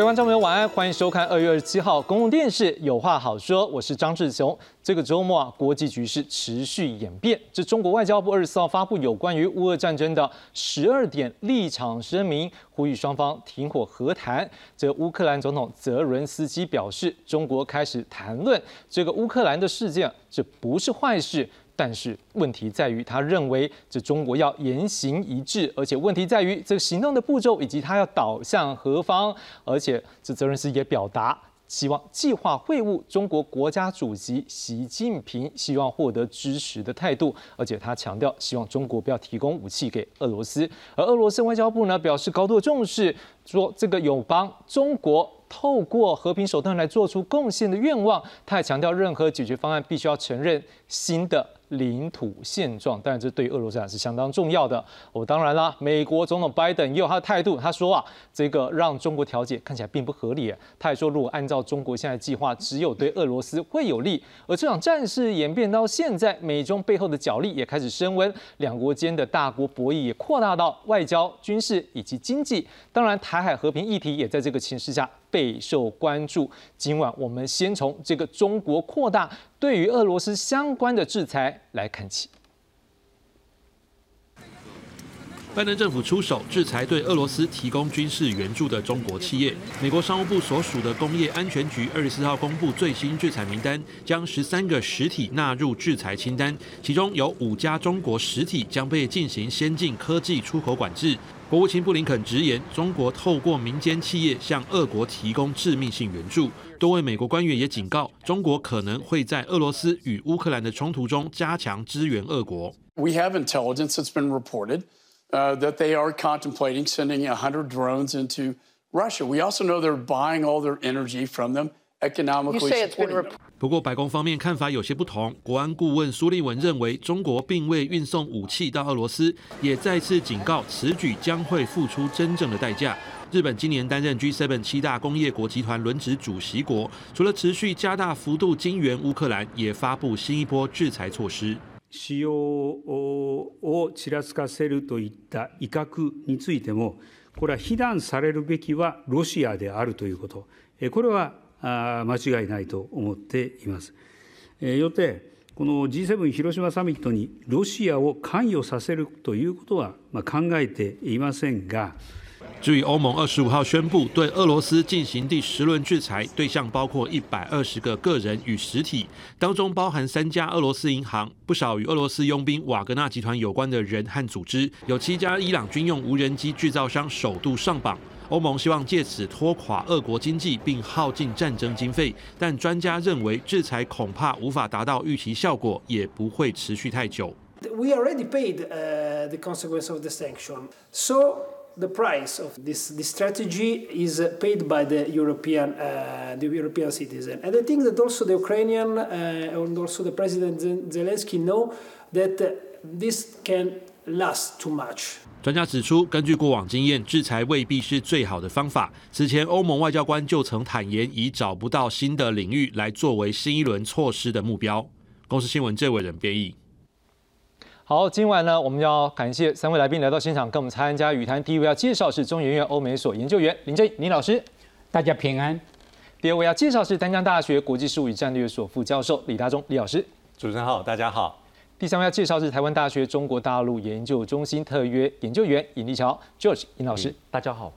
各位观众朋友，晚安，欢迎收看二月二十七号公共电视《有话好说》，我是张志雄。这个周末啊，国际局势持续演变。这中国外交部二十四号发布有关于乌俄战争的十二点立场声明，呼吁双方停火和谈。这乌克兰总统泽伦斯基表示，中国开始谈论这个乌克兰的事件，这不是坏事。但是问题在于，他认为这中国要言行一致，而且问题在于这个行动的步骤以及他要导向何方。而且这泽连斯基也表达希望计划会晤中国国家主席习近平，希望获得支持的态度。而且他强调，希望中国不要提供武器给俄罗斯。而俄罗斯外交部呢表示高度重视，说这个有帮中国透过和平手段来做出贡献的愿望。他也强调，任何解决方案必须要承认新的。领土现状，但是这对俄罗斯是相当重要的。我当然啦，美国总统拜登也有他的态度，他说啊，这个让中国调解看起来并不合理。他也说，如果按照中国现在计划，只有对俄罗斯会有利。而这场战事演变到现在，美中背后的角力也开始升温，两国间的大国博弈也扩大到外交、军事以及经济。当然，台海和平议题也在这个情势下。备受关注。今晚我们先从这个中国扩大对于俄罗斯相关的制裁来看起。拜登政府出手制裁对俄罗斯提供军事援助的中国企业。美国商务部所属的工业安全局二十四号公布最新制裁名单，将十三个实体纳入制裁清单，其中有五家中国实体将被进行先进科技出口管制。国务卿布林肯直言，中国透过民间企业向俄国提供致命性援助。多位美国官员也警告，中国可能会在俄罗斯与乌克兰的冲突中加强支援俄国。We have intelligence that's been reported that they are contemplating sending 100 drones into Russia. We also know they're buying all their energy from them. economically supporting them. 不过，白宫方面看法有些不同。国安顾问苏利文认为，中国并未运送武器到俄罗斯，也再次警告此举将会付出真正的代价。日本今年担任 G7 七大工业国集团轮值主席国，除了持续加大幅度金援乌克兰，也发布新一波制裁措施。使用をちらつかせるといった威嚇についても、これは非難されるべきはロシアであるということ、これは 間違いないと思っています。よって、この G7 広島サミットにロシアを関与させるということは考えていませんが、至于欧盟二十五号宣布对俄罗斯进行第十轮制裁，对象包括一百二十个个人与实体，当中包含三家俄罗斯银行、不少与俄罗斯佣兵瓦格纳集团有关的人和组织，有七家伊朗军用无人机制造商首度上榜。欧盟希望借此拖垮俄国经济，并耗尽战争经费，但专家认为制裁恐怕无法达到预期效果，也不会持续太久。We already paid the consequence of the sanction, so. The price of this, this strategy is paid by the European, uh, the European citizen. And I think that also the Ukrainian uh, and also the President Zelensky know that uh, this can last too much. 专家指出，根据过往经验，制裁未必是最好的方法。此前，欧盟外交官就曾坦言，已找不到新的领域来作为新一轮措施的目标。公司新闻这位人编译。好，今晚呢，我们要感谢三位来宾来到现场跟我们参加语谈。第一位要介绍是中研院欧美所研究员林正林老师，大家平安。第二位要介绍是丹江大学国际事务与战略所副教授李大中李老师，主持人好，大家好。第三位要介绍是台湾大学中国大陆研究中心特约研究员尹立桥 George 尹老师，大家好。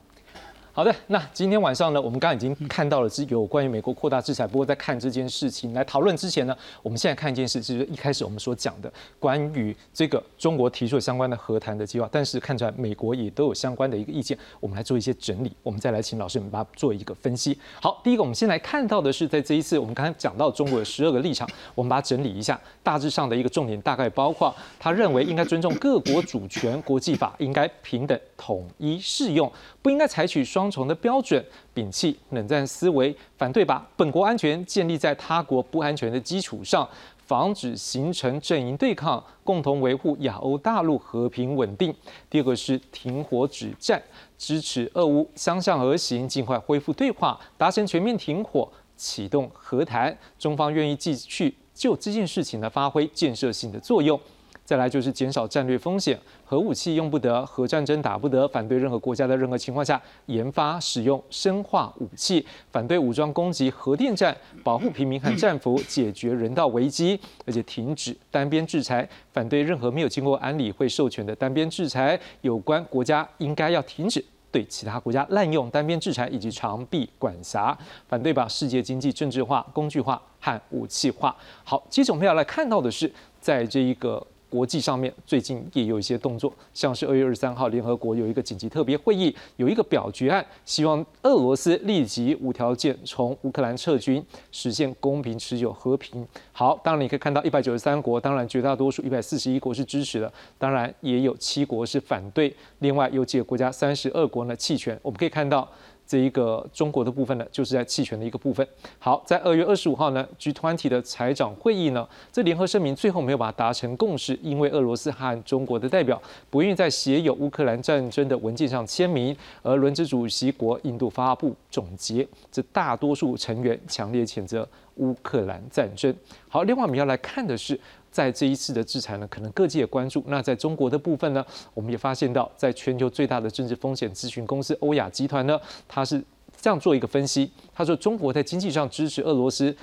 好的，那今天晚上呢，我们刚刚已经看到了是有关于美国扩大制裁。不过在看这件事情来讨论之前呢，我们现在看一件事，就是一开始我们所讲的关于这个中国提出相关的和谈的计划，但是看出来美国也都有相关的一个意见。我们来做一些整理，我们再来请老师们把它做一个分析。好，第一个我们先来看到的是，在这一次我们刚才讲到中国有十二个立场，我们把它整理一下，大致上的一个重点大概包括他认为应该尊重各国主权，国际法应该平等统一适用，不应该采取双双重的标准。摒弃冷战思维，反对把本国安全建立在他国不安全的基础上，防止形成阵营对抗，共同维护亚欧大陆和平稳定。第二个是停火止战，支持俄乌相向而行，尽快恢复对话，达成全面停火，启动和谈。中方愿意继续就这件事情呢发挥建设性的作用。再来就是减少战略风险，核武器用不得，核战争打不得，反对任何国家在任何情况下研发使用生化武器，反对武装攻击核电站，保护平民和战俘，解决人道危机，而且停止单边制裁，反对任何没有经过安理会授权的单边制裁。有关国家应该要停止对其他国家滥用单边制裁以及长臂管辖，反对把世界经济政治化、工具化和武器化。好，接着我们要来看到的是，在这一个。国际上面最近也有一些动作，像是二月二十三号，联合国有一个紧急特别会议，有一个表决案，希望俄罗斯立即无条件从乌克兰撤军，实现公平持久和平。好，当然你可以看到一百九十三国，当然绝大多数一百四十一国是支持的，当然也有七国是反对，另外有几个国家三十二国呢弃权。我们可以看到。这一个中国的部分呢，就是在弃权的一个部分。好，在二月二十五号呢，G20 的财长会议呢，这联合声明最后没有把它达成共识，因为俄罗斯和中国的代表不愿意在写有乌克兰战争的文件上签名，而轮值主席国印度发布总结，这大多数成员强烈谴责乌克兰战争。好，另外我们要来看的是。在这一次的制裁呢，可能各界也关注。那在中国的部分呢，我们也发现到，在全球最大的政治风险咨询公司欧亚集团呢，它是这样做一个分析，他说中国在经济上支持俄罗斯。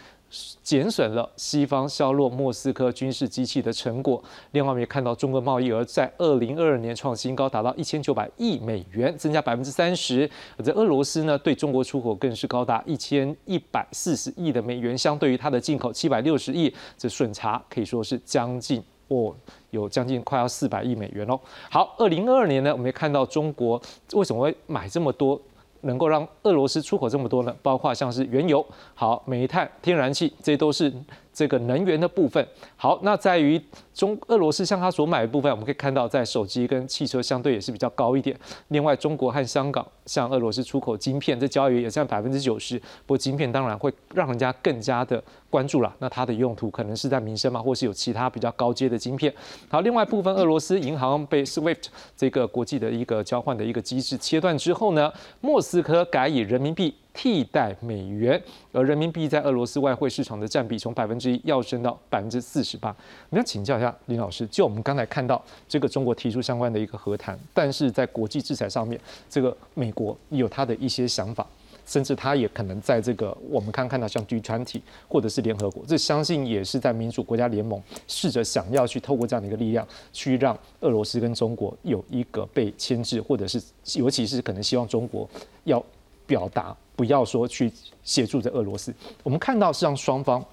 减损了西方削弱莫斯科军事机器的成果。另外，我们也看到中国贸易额在二零二二年创新高，达到一千九百亿美元，增加百分之三十。而在俄罗斯呢，对中国出口更是高达一千一百四十亿的美元，相对于它的进口七百六十亿，这顺差可以说是将近哦，有将近快要四百亿美元哦。好，二零二二年呢，我们也看到中国为什么会买这么多？能够让俄罗斯出口这么多呢？包括像是原油、好煤炭、天然气，这都是。这个能源的部分，好，那在于中俄罗斯向他所买的部分，我们可以看到，在手机跟汽车相对也是比较高一点。另外，中国和香港向俄罗斯出口晶片，这交易也占百分之九十。不过，晶片当然会让人家更加的关注了。那它的用途可能是在民生嘛，或是有其他比较高阶的晶片。好，另外部分，俄罗斯银行被 SWIFT 这个国际的一个交换的一个机制切断之后呢，莫斯科改以人民币。替代美元，而人民币在俄罗斯外汇市场的占比从百分之一要升到百分之四十八。我们要请教一下林老师，就我们刚才看到这个中国提出相关的一个和谈，但是在国际制裁上面，这个美国有他的一些想法，甚至他也可能在这个我们刚看到像 G 团体或者是联合国，这相信也是在民主国家联盟试着想要去透过这样的一个力量，去让俄罗斯跟中国有一个被牵制，或者是尤其是可能希望中国要表达。不要说去协助着俄罗斯，我们看到是让双方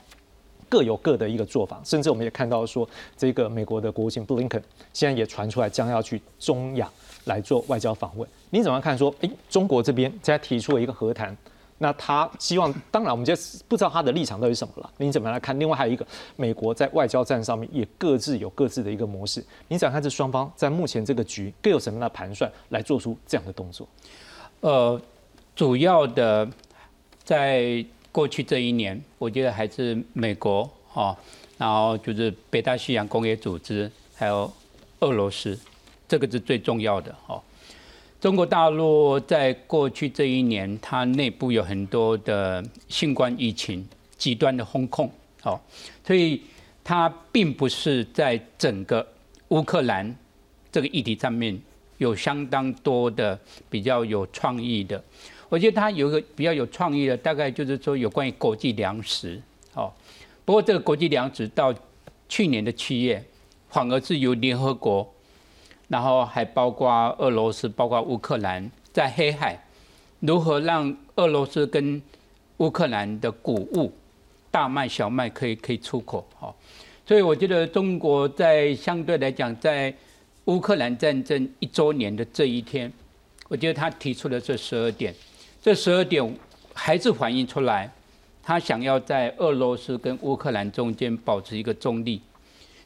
各有各的一个做法，甚至我们也看到说，这个美国的国务卿布林肯现在也传出来将要去中亚来做外交访问。你怎么看？说，诶，中国这边在提出了一个和谈，那他希望，当然我们就不知道他的立场到底什么了。你怎么来看？另外还有一个，美国在外交战上面也各自有各自的一个模式。你怎么看这双方在目前这个局各有什么样的盘算来做出这样的动作？呃。主要的，在过去这一年，我觉得还是美国哦，然后就是北大西洋工业组织，还有俄罗斯，这个是最重要的哦。中国大陆在过去这一年，它内部有很多的新冠疫情极端的风控哦，所以它并不是在整个乌克兰这个议题上面有相当多的比较有创意的。我觉得他有一个比较有创意的，大概就是说有关于国际粮食，哦，不过这个国际粮食到去年的七月，反而是由联合国，然后还包括俄罗斯、包括乌克兰在黑海，如何让俄罗斯跟乌克兰的谷物、大麦、小麦可以可以出口，哦，所以我觉得中国在相对来讲，在乌克兰战争一周年的这一天，我觉得他提出了这十二点。这十二点还是反映出来，他想要在俄罗斯跟乌克兰中间保持一个中立，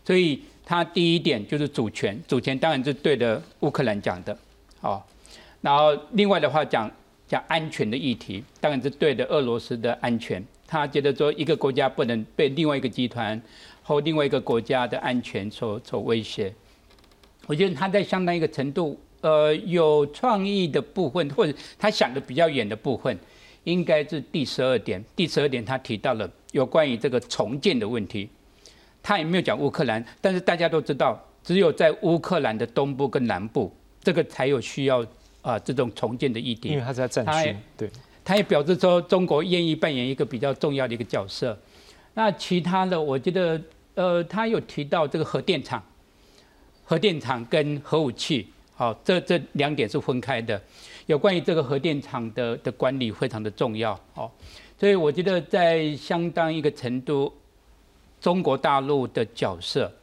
所以他第一点就是主权，主权当然是对的乌克兰讲的，好，然后另外的话讲讲安全的议题，当然是对的俄罗斯的安全，他觉得说一个国家不能被另外一个集团或另外一个国家的安全所所威胁，我觉得他在相当一个程度。呃，有创意的部分，或者他想的比较远的部分，应该是第十二点。第十二点他提到了有关于这个重建的问题，他也没有讲乌克兰，但是大家都知道，只有在乌克兰的东部跟南部，这个才有需要啊这种重建的议题。因为他在战区，对。他也表示说，中国愿意扮演一个比较重要的一个角色。那其他的，我觉得，呃，他有提到这个核电厂、核电厂跟核武器，好，这这两点是分开的。有关于这个核电厂的的管理非常的重要，哦，所以我觉得在相当一个程度，中国大陆的角色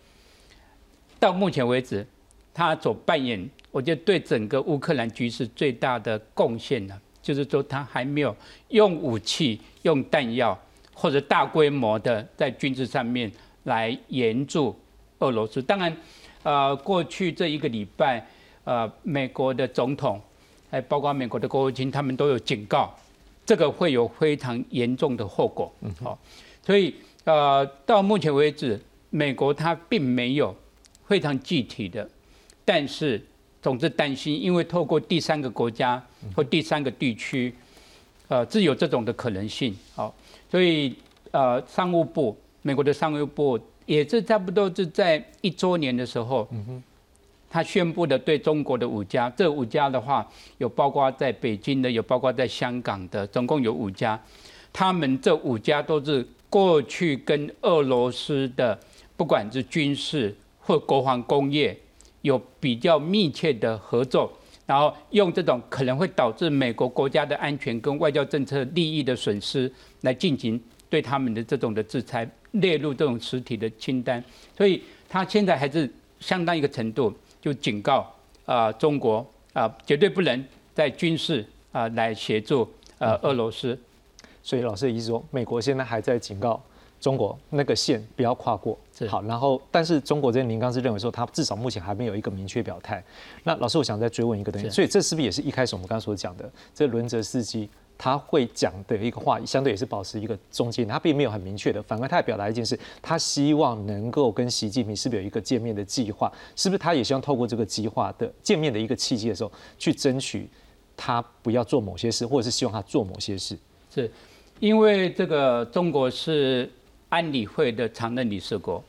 到目前为止，他所扮演，我觉得对整个乌克兰局势最大的贡献呢。就是说，他还没有用武器、用弹药或者大规模的在军事上面来援助俄罗斯。当然，呃，过去这一个礼拜，呃，美国的总统，还包括美国的国务卿，他们都有警告，这个会有非常严重的后果。嗯，好，所以呃，到目前为止，美国它并没有非常具体的，但是。总之担心，因为透过第三个国家或第三个地区，呃，自有这种的可能性。好，所以呃，商务部，美国的商务部也是差不多是在一周年的时候，他宣布的对中国的五家，这五家的话，有包括在北京的，有包括在香港的，总共有五家。他们这五家都是过去跟俄罗斯的，不管是军事或国防工业。有比较密切的合作，然后用这种可能会导致美国国家的安全跟外交政策利益的损失来进行对他们的这种的制裁，列入这种实体的清单。所以他现在还是相当一个程度，就警告啊中国啊绝对不能在军事啊来协助呃俄罗斯。所以老师的意思说，美国现在还在警告。中国那个线不要跨过，好，然后但是中国这边您刚是认为说，他至少目前还没有一个明确表态。那老师，我想再追问一个东西，所以这是不是也是一开始我们刚刚所讲的，这轮泽斯基他会讲的一个话，相对也是保持一个中间，他并没有很明确的，反而他也表达一件事，他希望能够跟习近平是不是有一个见面的计划？是不是他也希望透过这个计划的见面的一个契机的时候，去争取他不要做某些事，或者是希望他做某些事？是因为这个中国是。安理会的常任理事国，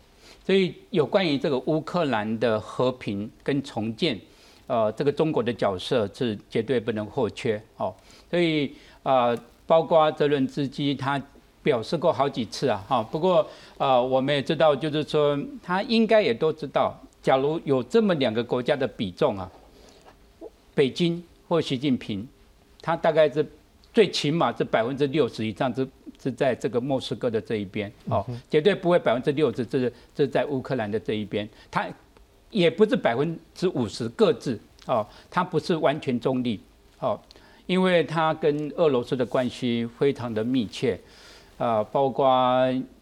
所以有关于这个乌克兰的和平跟重建，呃，这个中国的角色是绝对不能或缺哦。所以啊，包括泽伦斯基他表示过好几次啊，哈。不过啊，我们也知道，就是说他应该也都知道，假如有这么两个国家的比重啊，北京或习近平，他大概是最起码是百分之六十以上是。是在这个莫斯科的这一边，哦，绝对不会百分之六十，这是这在乌克兰的这一边，他也不是百分之五十各自，哦，它不是完全中立，哦，因为它跟俄罗斯的关系非常的密切，啊，包括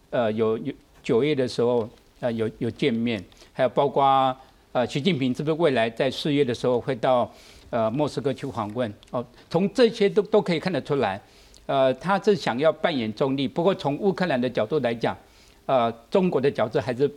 呃有有九月的时候，呃有有见面，还有包括呃习近平是不是未来在四月的时候会到呃莫斯科去访问，哦，从这些都都可以看得出来。呃，他是想要扮演中立，不过从乌克兰的角度来讲，呃，中国的角色还是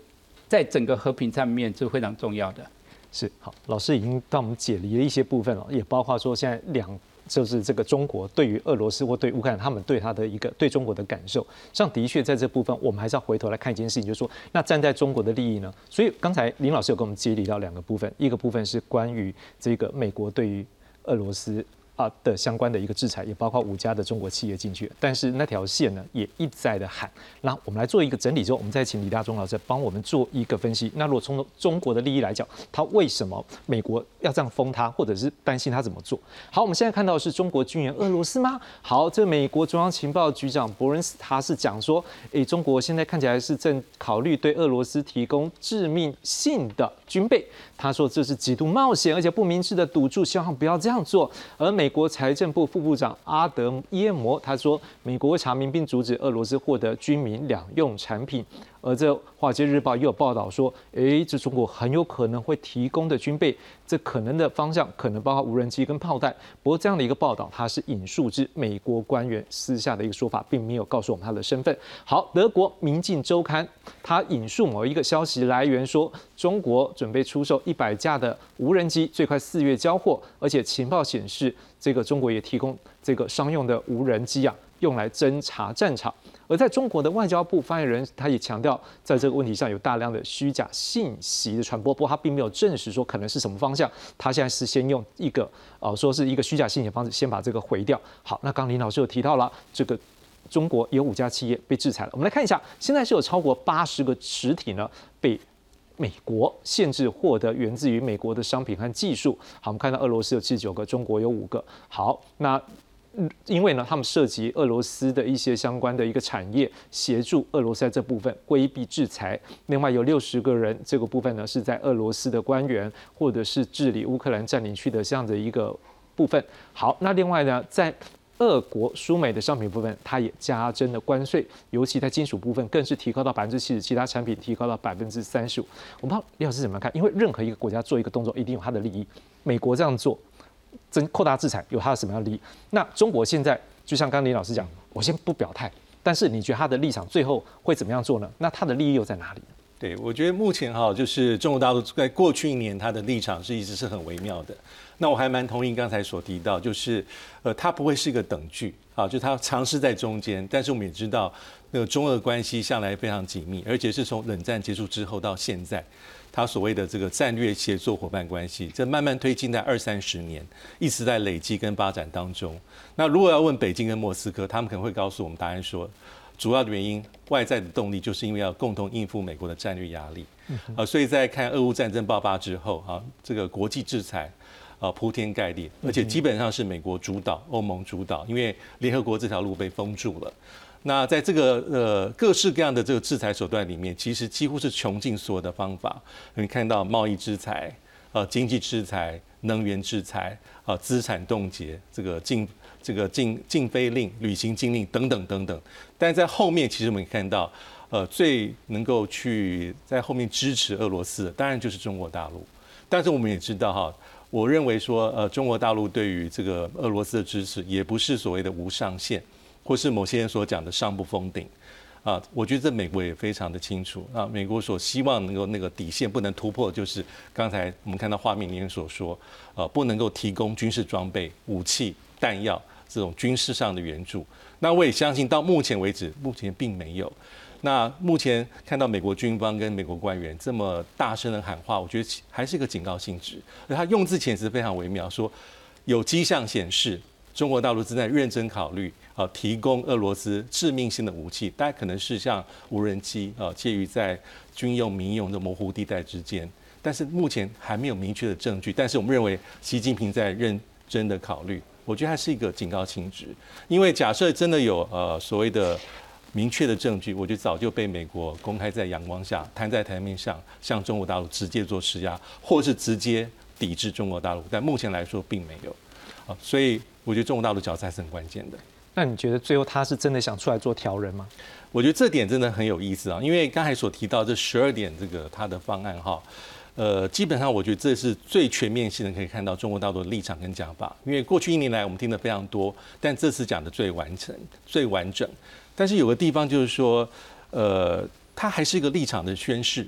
在整个和平上面是非常重要的。是好，老师已经帮我们解离了一些部分了，也包括说现在两就是这个中国对于俄罗斯或对乌克兰他们对他的一个对中国的感受，像的确在这部分，我们还是要回头来看一件事情，就是说，那站在中国的利益呢？所以刚才林老师有跟我们接理到两个部分，一个部分是关于这个美国对于俄罗斯。啊的相关的一个制裁，也包括五家的中国企业进去，但是那条线呢，也一再的喊。那我们来做一个整理之后，我们再请李大忠老师帮我们做一个分析。那如果从中国的利益来讲，他为什么美国要这样封他，或者是担心他怎么做？好，我们现在看到是中国军援俄罗斯吗？好，这美国中央情报局长伯恩斯他是讲说，诶，中国现在看起来是正考虑对俄罗斯提供致命性的军备。他说这是极度冒险而且不明智的赌注，希望不要这样做。而美国财政部副部长阿德耶摩他说，美国会查明并阻止俄罗斯获得军民两用产品。而这《华尔街日报》也有报道说，诶，这中国很有可能会提供的军备，这可能的方向可能包括无人机跟炮弹。不过这样的一个报道，它是引述至美国官员私下的一个说法，并没有告诉我们他的身份。好，德国《明镜周刊》它引述某一个消息来源说，中国准备出售一百架的无人机，最快四月交货，而且情报显示，这个中国也提供这个商用的无人机啊。用来侦察战场。而在中国的外交部发言人，他也强调，在这个问题上有大量的虚假信息的传播，不过他并没有证实说可能是什么方向。他现在是先用一个呃，说是一个虚假信息的方式，先把这个毁掉。好，那刚林老师有提到了，这个中国有五家企业被制裁了。我们来看一下，现在是有超过八十个实体呢被美国限制获得源自于美国的商品和技术。好，我们看到俄罗斯有七十九个，中国有五个。好，那。因为呢，他们涉及俄罗斯的一些相关的一个产业，协助俄罗斯在这部分规避制裁。另外有六十个人，这个部分呢是在俄罗斯的官员，或者是治理乌克兰占领区的这样的一个部分。好，那另外呢，在俄国输美的商品部分，它也加征了关税，尤其在金属部分更是提高到百分之七十，其他产品提高到百分之三十五。我不知道李老师怎么看？因为任何一个国家做一个动作，一定有它的利益。美国这样做。增扩大资产有它的什么样的利益？那中国现在就像刚刚林老师讲，我先不表态，但是你觉得他的立场最后会怎么样做呢？那他的利益又在哪里？对，我觉得目前哈，就是中国大陆在过去一年它的立场是一直是很微妙的。那我还蛮同意刚才所提到，就是呃，它不会是一个等距啊，就他尝试在中间。但是我们也知道，那个中俄关系向来非常紧密，而且是从冷战结束之后到现在。他所谓的这个战略协作伙伴关系，这慢慢推进在二三十年，一直在累积跟发展当中。那如果要问北京跟莫斯科，他们可能会告诉我们答案说，主要的原因外在的动力就是因为要共同应付美国的战略压力。啊，所以在看俄乌战争爆发之后，啊，这个国际制裁啊铺天盖地，而且基本上是美国主导、欧盟主导，因为联合国这条路被封住了。那在这个呃各式各样的这个制裁手段里面，其实几乎是穷尽所有的方法。你看到贸易制裁、呃经济制裁、能源制裁、啊资产冻结、这个禁这个禁禁飞令、旅行禁令等等等等。但在后面，其实我们看到，呃最能够去在后面支持俄罗斯的，当然就是中国大陆。但是我们也知道哈，我认为说呃中国大陆对于这个俄罗斯的支持，也不是所谓的无上限。或是某些人所讲的上不封顶，啊，我觉得这美国也非常的清楚啊。美国所希望能够那个底线不能突破，就是刚才我们看到画面里面所说，呃，不能够提供军事装备、武器、弹药这种军事上的援助。那我也相信到目前为止，目前并没有。那目前看到美国军方跟美国官员这么大声的喊话，我觉得还是一个警告性质。而他用字遣词非常微妙，说有迹象显示中国大陆正在认真考虑。啊，提供俄罗斯致命性的武器，大概可能是像无人机啊，介于在军用、民用的模糊地带之间。但是目前还没有明确的证据。但是我们认为，习近平在认真的考虑。我觉得还是一个警告性质，因为假设真的有呃所谓的明确的证据，我觉得早就被美国公开在阳光下摊在台面上，向中国大陆直接做施压，或是直接抵制中国大陆。但目前来说并没有啊，所以我觉得中国大陆角色还是很关键的。那你觉得最后他是真的想出来做调人吗？我觉得这点真的很有意思啊，因为刚才所提到这十二点这个他的方案哈，呃，基本上我觉得这是最全面性的，可以看到中国大陆的立场跟讲法。因为过去一年来我们听的非常多，但这次讲的最完整、最完整。但是有个地方就是说，呃，它还是一个立场的宣示，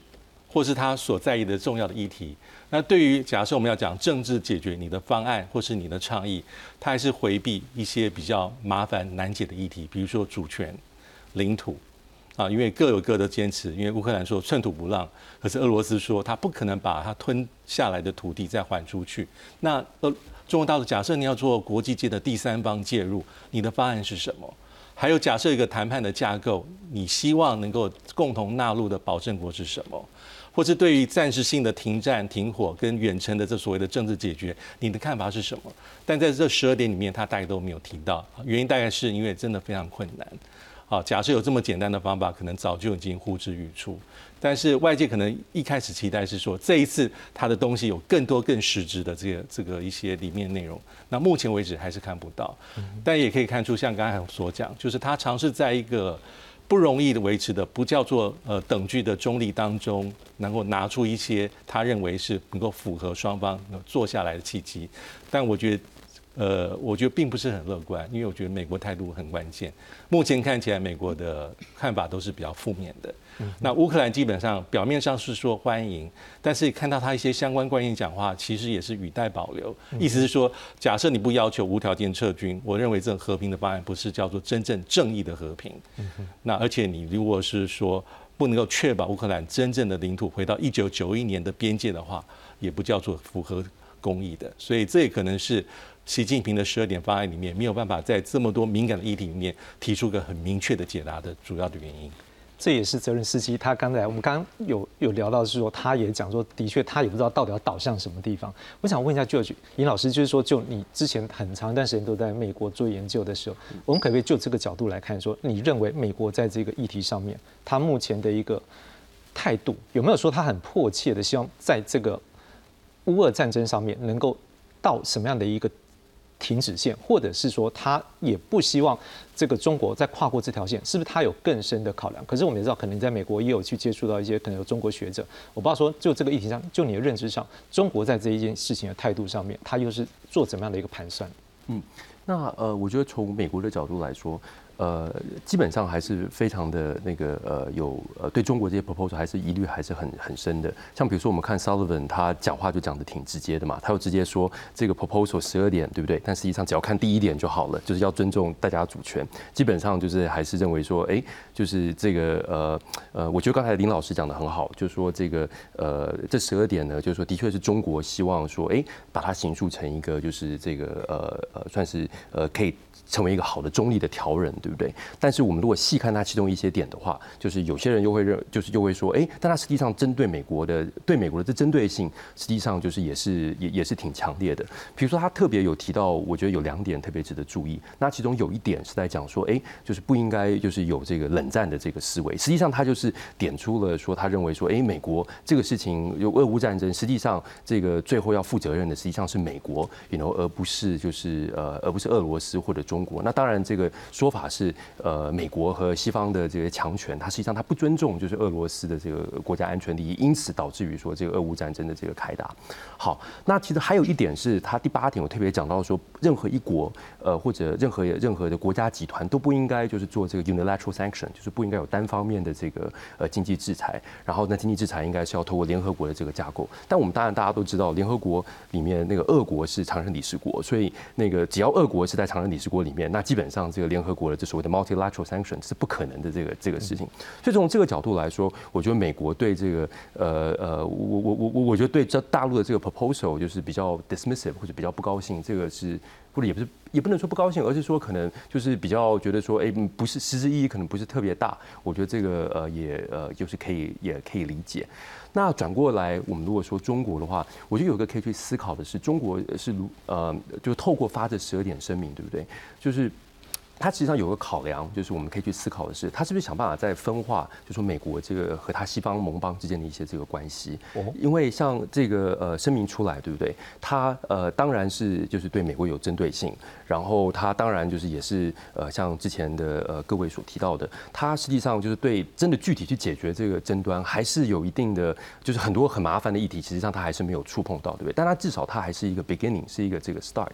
或是他所在意的重要的议题。那对于假设我们要讲政治解决你的方案或是你的倡议，他还是回避一些比较麻烦难解的议题，比如说主权、领土啊，因为各有各的坚持。因为乌克兰说寸土不让，可是俄罗斯说他不可能把他吞下来的土地再还出去。那呃，中国大陆假设你要做国际界的第三方介入，你的方案是什么？还有假设一个谈判的架构，你希望能够共同纳入的保证国是什么？或是对于暂时性的停战、停火跟远程的这所谓的政治解决，你的看法是什么？但在这十二点里面，他大概都没有提到，原因大概是因为真的非常困难。好，假设有这么简单的方法，可能早就已经呼之欲出。但是外界可能一开始期待是说，这一次他的东西有更多更实质的这个这个一些里面内容。那目前为止还是看不到。但也可以看出，像刚才所讲，就是他尝试在一个。不容易的维持的，不叫做呃等距的中立当中，能够拿出一些他认为是能够符合双方坐下来的契机。但我觉得呃，我觉得并不是很乐观，因为我觉得美国态度很关键。目前看起来，美国的看法都是比较负面的。那乌克兰基本上表面上是说欢迎，但是看到他一些相关官员讲话，其实也是语带保留，意思是说，假设你不要求无条件撤军，我认为这种和平的方案不是叫做真正正义的和平。那而且你如果是说不能够确保乌克兰真正的领土回到一九九一年的边界的话，也不叫做符合公义的。所以这也可能是。习近平的十二点方案里面没有办法在这么多敏感的议题里面提出个很明确的解答的主要的原因，这也是责任司机。他刚才我们刚有有聊到是说，他也讲说，的确他也不知道到底要导向什么地方。我想问一下 George 尹老师，就是说，就你之前很长一段时间都在美国做研究的时候，我们可不可以就这个角度来看，说你认为美国在这个议题上面，他目前的一个态度有没有说他很迫切的希望在这个乌俄战争上面能够到什么样的一个？停止线，或者是说他也不希望这个中国再跨过这条线，是不是他有更深的考量？可是我们也知道，可能在美国也有去接触到一些可能有中国学者，我不知道说就这个议题上，就你的认知上，中国在这一件事情的态度上面，他又是做怎么样的一个盘算？嗯，那呃，我觉得从美国的角度来说。呃，基本上还是非常的那个呃，有呃对中国这些 proposal 还是疑虑还是很很深的。像比如说我们看 Sullivan 他讲话就讲的挺直接的嘛，他又直接说这个 proposal 十二点对不对？但实际上只要看第一点就好了，就是要尊重大家主权。基本上就是还是认为说，哎，就是这个呃呃，我觉得刚才林老师讲的很好，就是说这个呃这十二点呢，就是说的确是中国希望说，哎，把它形塑成一个就是这个呃呃算是呃可以。成为一个好的中立的调人，对不对？但是我们如果细看它其中一些点的话，就是有些人又会认，就是又会说，哎，但它实际上针对美国的，对美国的这针对性，实际上就是也是也也是挺强烈的。比如说，他特别有提到，我觉得有两点特别值得注意。那其中有一点是在讲说，哎，就是不应该就是有这个冷战的这个思维。实际上，他就是点出了说，他认为说，哎，美国这个事情有俄乌战争，实际上这个最后要负责任的实际上是美国，you know，而不是就是呃，而不是俄罗斯或者。中国那当然，这个说法是呃，美国和西方的这些强权，它实际上它不尊重就是俄罗斯的这个国家安全利益，因此导致于说这个俄乌战争的这个开打。好，那其实还有一点是，他第八点我特别讲到说，任何一国呃或者任何任何的国家集团都不应该就是做这个 unilateral sanction，就是不应该有单方面的这个呃经济制裁。然后那经济制裁应该是要透过联合国的这个架构。但我们当然大家都知道，联合国里面那个俄国是常任理事国，所以那个只要俄国是在常任理事国。里面那基本上这个联合国的这所谓的 multilateral sanction 是不可能的这个这个事情，所以从这个角度来说，我觉得美国对这个呃呃我我我我我觉得对这大陆的这个 proposal 就是比较 dismissive 或者比较不高兴，这个是或者也不是也不能说不高兴，而是说可能就是比较觉得说哎不是实质意义可能不是特别大，我觉得这个呃也呃就是可以也可以理解。那转过来，我们如果说中国的话，我觉得有个可以去思考的是，中国是如呃，就透过发这十二点声明，对不对？就是。它实际上有个考量，就是我们可以去思考的是，它是不是想办法在分化，就说美国这个和它西方盟邦之间的一些这个关系。因为像这个呃声明出来，对不对？它呃当然是就是对美国有针对性，然后它当然就是也是呃像之前的呃各位所提到的，它实际上就是对真的具体去解决这个争端，还是有一定的就是很多很麻烦的议题，实际上它还是没有触碰到，对不对？但它至少它还是一个 beginning，是一个这个 start。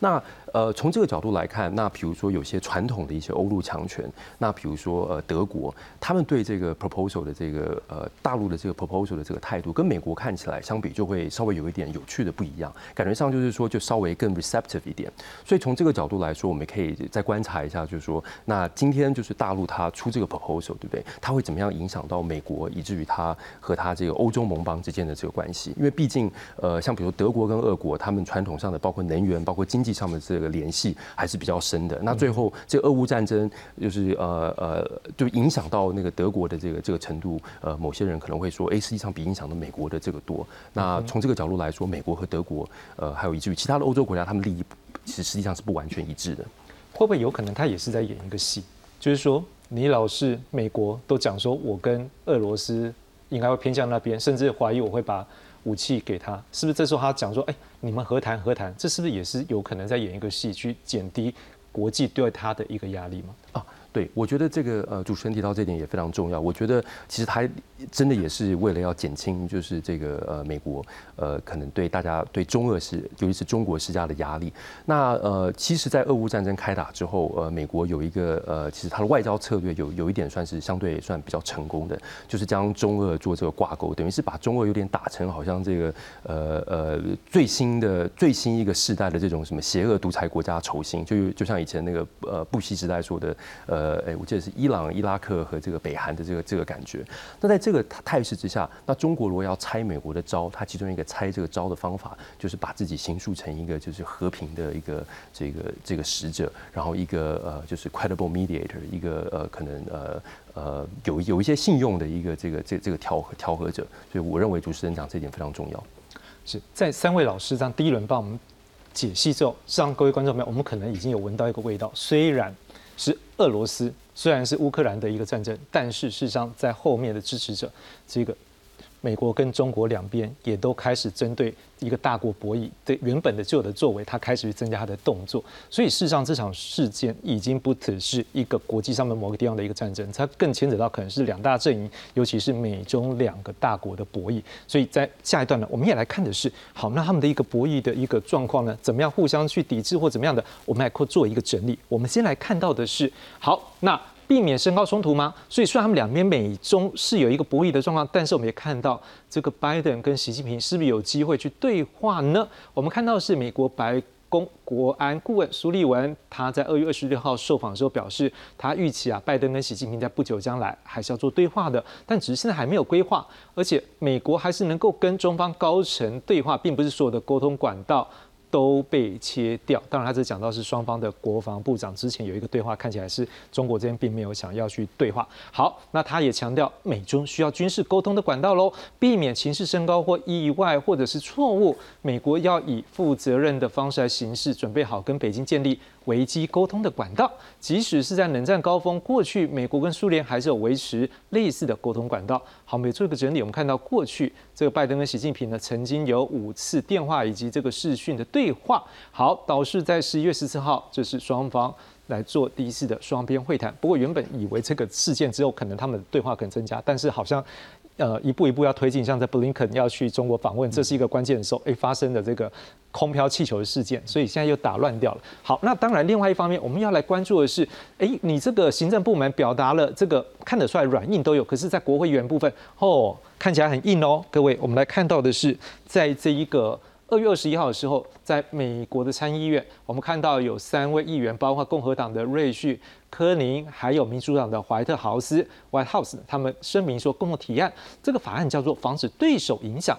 那呃，从这个角度来看，那比如说有些传统的一些欧陆强权，那比如说呃德国，他们对这个 proposal 的这个呃大陆的这个 proposal 的这个态度，跟美国看起来相比，就会稍微有一点有趣的不一样，感觉上就是说就稍微更 receptive 一点。所以从这个角度来说，我们可以再观察一下，就是说，那今天就是大陆它出这个 proposal，对不对？它会怎么样影响到美国，以至于它和它这个欧洲盟邦之间的这个关系？因为毕竟呃，像比如德国跟俄国，他们传统上的包括能源、包括经济上的这联系还是比较深的。那最后这个俄乌战争就是呃呃，就影响到那个德国的这个这个程度。呃，某些人可能会说，哎，实际上比影响到美国的这个多。那从这个角度来说，美国和德国，呃，还有以至于其他的欧洲国家，他们利益其实实际上是不完全一致的。会不会有可能他也是在演一个戏？就是说，你老是美国都讲说，我跟俄罗斯应该会偏向那边，甚至怀疑我会把武器给他，是不是？这时候他讲说，哎。你们和谈和谈，这是不是也是有可能在演一个戏，去减低国际对他的一个压力吗？啊，对，我觉得这个呃，主持人提到这点也非常重要。我觉得其实他真的也是为了要减轻，就是这个呃美国呃可能对大家对中俄是尤其是中国施加的压力。那呃，其实，在俄乌战争开打之后，呃，美国有一个呃，其实它的外交策略有有一点算是相对算比较成功的，就是将中俄做这个挂钩，等于是把中俄有点打成好像这个呃呃最新的最新一个世代的这种什么邪恶独裁国家仇心，就就像以前那个呃布希时代说的呃。呃，哎，我记得是伊朗、伊拉克和这个北韩的这个这个感觉。那在这个态势之下，那中国如果要拆美国的招，它其中一个拆这个招的方法，就是把自己形塑成一个就是和平的一个这个这个使者，然后一个呃就是 credible mediator，一个呃可能呃呃有有一些信用的一个这个这这个调和调和者。所以我认为主持人讲这一点非常重要。是在三位老师这样第一轮帮我们解析之后，让各位观众朋友，我们可能已经有闻到一个味道，虽然。是俄罗斯，虽然是乌克兰的一个战争，但是事实上在后面的支持者，这个。美国跟中国两边也都开始针对一个大国博弈对原本的旧的作为，它开始去增加它的动作。所以事实上这场事件已经不只是一个国际上面某个地方的一个战争，它更牵扯到可能是两大阵营，尤其是美中两个大国的博弈。所以在下一段呢，我们也来看的是，好，那他们的一个博弈的一个状况呢，怎么样互相去抵制或怎么样的，我们来做一个整理。我们先来看到的是，好，那。避免升高冲突吗？所以虽然他们两边美中是有一个博弈的状况，但是我们也看到这个拜登跟习近平是不是有机会去对话呢？我们看到是美国白宫国安顾问苏利文，他在二月二十六号受访的时候表示，他预期啊，拜登跟习近平在不久将来还是要做对话的，但只是现在还没有规划，而且美国还是能够跟中方高层对话，并不是所有的沟通管道。都被切掉。当然，他只讲到是双方的国防部长之前有一个对话，看起来是中国这边并没有想要去对话。好，那他也强调美中需要军事沟通的管道喽，避免情势升高或意外或者是错误。美国要以负责任的方式来行事，准备好跟北京建立。危机沟通的管道，即使是在冷战高峰，过去美国跟苏联还是有维持类似的沟通管道。好，我们做一个整理，我们看到过去这个拜登跟习近平呢，曾经有五次电话以及这个视讯的对话。好，导致在十一月十四号，这是双方来做第一次的双边会谈。不过原本以为这个事件之后，可能他们对话可能增加，但是好像。呃，一步一步要推进，像在布林肯要去中国访问，这是一个关键的时候，哎，发生的这个空飘气球的事件，所以现在又打乱掉了。好，那当然，另外一方面，我们要来关注的是，哎，你这个行政部门表达了这个看得出来软硬都有，可是，在国会议员部分，哦，看起来很硬哦。各位，我们来看到的是，在这一个。二月二十一号的时候，在美国的参议院，我们看到有三位议员，包括共和党的瑞旭、科宁，还有民主党的怀特豪斯 （White House），他们声明说，共同提案这个法案叫做《防止对手影响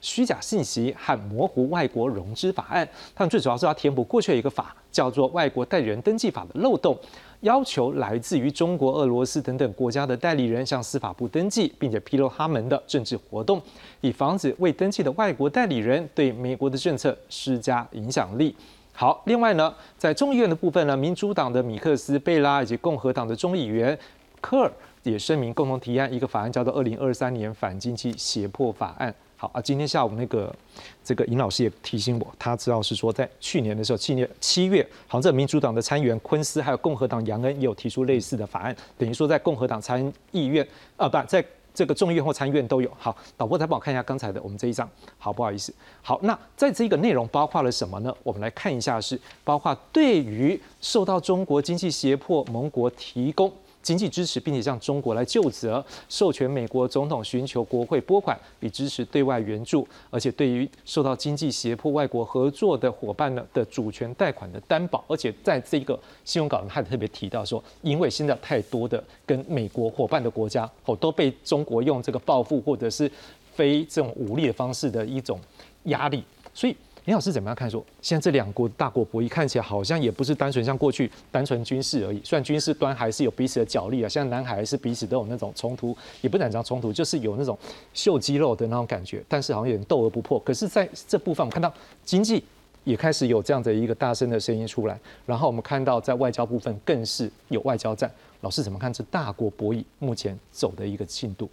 虚假信息和模糊外国融资法案》。他们最主要是要填补过去的一个法，叫做《外国代理人登记法》的漏洞。要求来自于中国、俄罗斯等等国家的代理人向司法部登记，并且披露他们的政治活动，以防止未登记的外国代理人对美国的政策施加影响力。好，另外呢，在众议院的部分呢，民主党的米克斯、贝拉以及共和党的众议员科尔也声明共同提案一个法案，叫做《二零二三年反经济胁迫法案》。好啊，今天下午那个这个尹老师也提醒我，他知道是说在去年的时候，去年七月，好像这民主党的参议员昆斯还有共和党杨恩也有提出类似的法案，等于说在共和党参议院啊，不，在这个众议院或参议院都有。好，导播再帮我看一下刚才的我们这一张，好，不好意思。好，那在这个内容包括了什么呢？我们来看一下，是包括对于受到中国经济胁迫盟国提供。经济支持，并且向中国来就责，授权美国总统寻求国会拨款以支持对外援助，而且对于受到经济胁迫外国合作的伙伴呢的主权贷款的担保，而且在这个新闻稿里还特别提到说，因为现在太多的跟美国伙伴的国家哦都被中国用这个报复或者是非这种武力的方式的一种压力，所以。林老师怎么样看？说现在这两国大国博弈看起来好像也不是单纯像过去单纯军事而已，虽然军事端还是有彼此的角力啊，像南海还是彼此都有那种冲突，也不敢讲冲突，就是有那种秀肌肉的那种感觉，但是好像有点斗而不破。可是在这部分，我们看到经济也开始有这样的一个大声的声音出来，然后我们看到在外交部分更是有外交战。老师怎么看这大国博弈目前走的一个进度？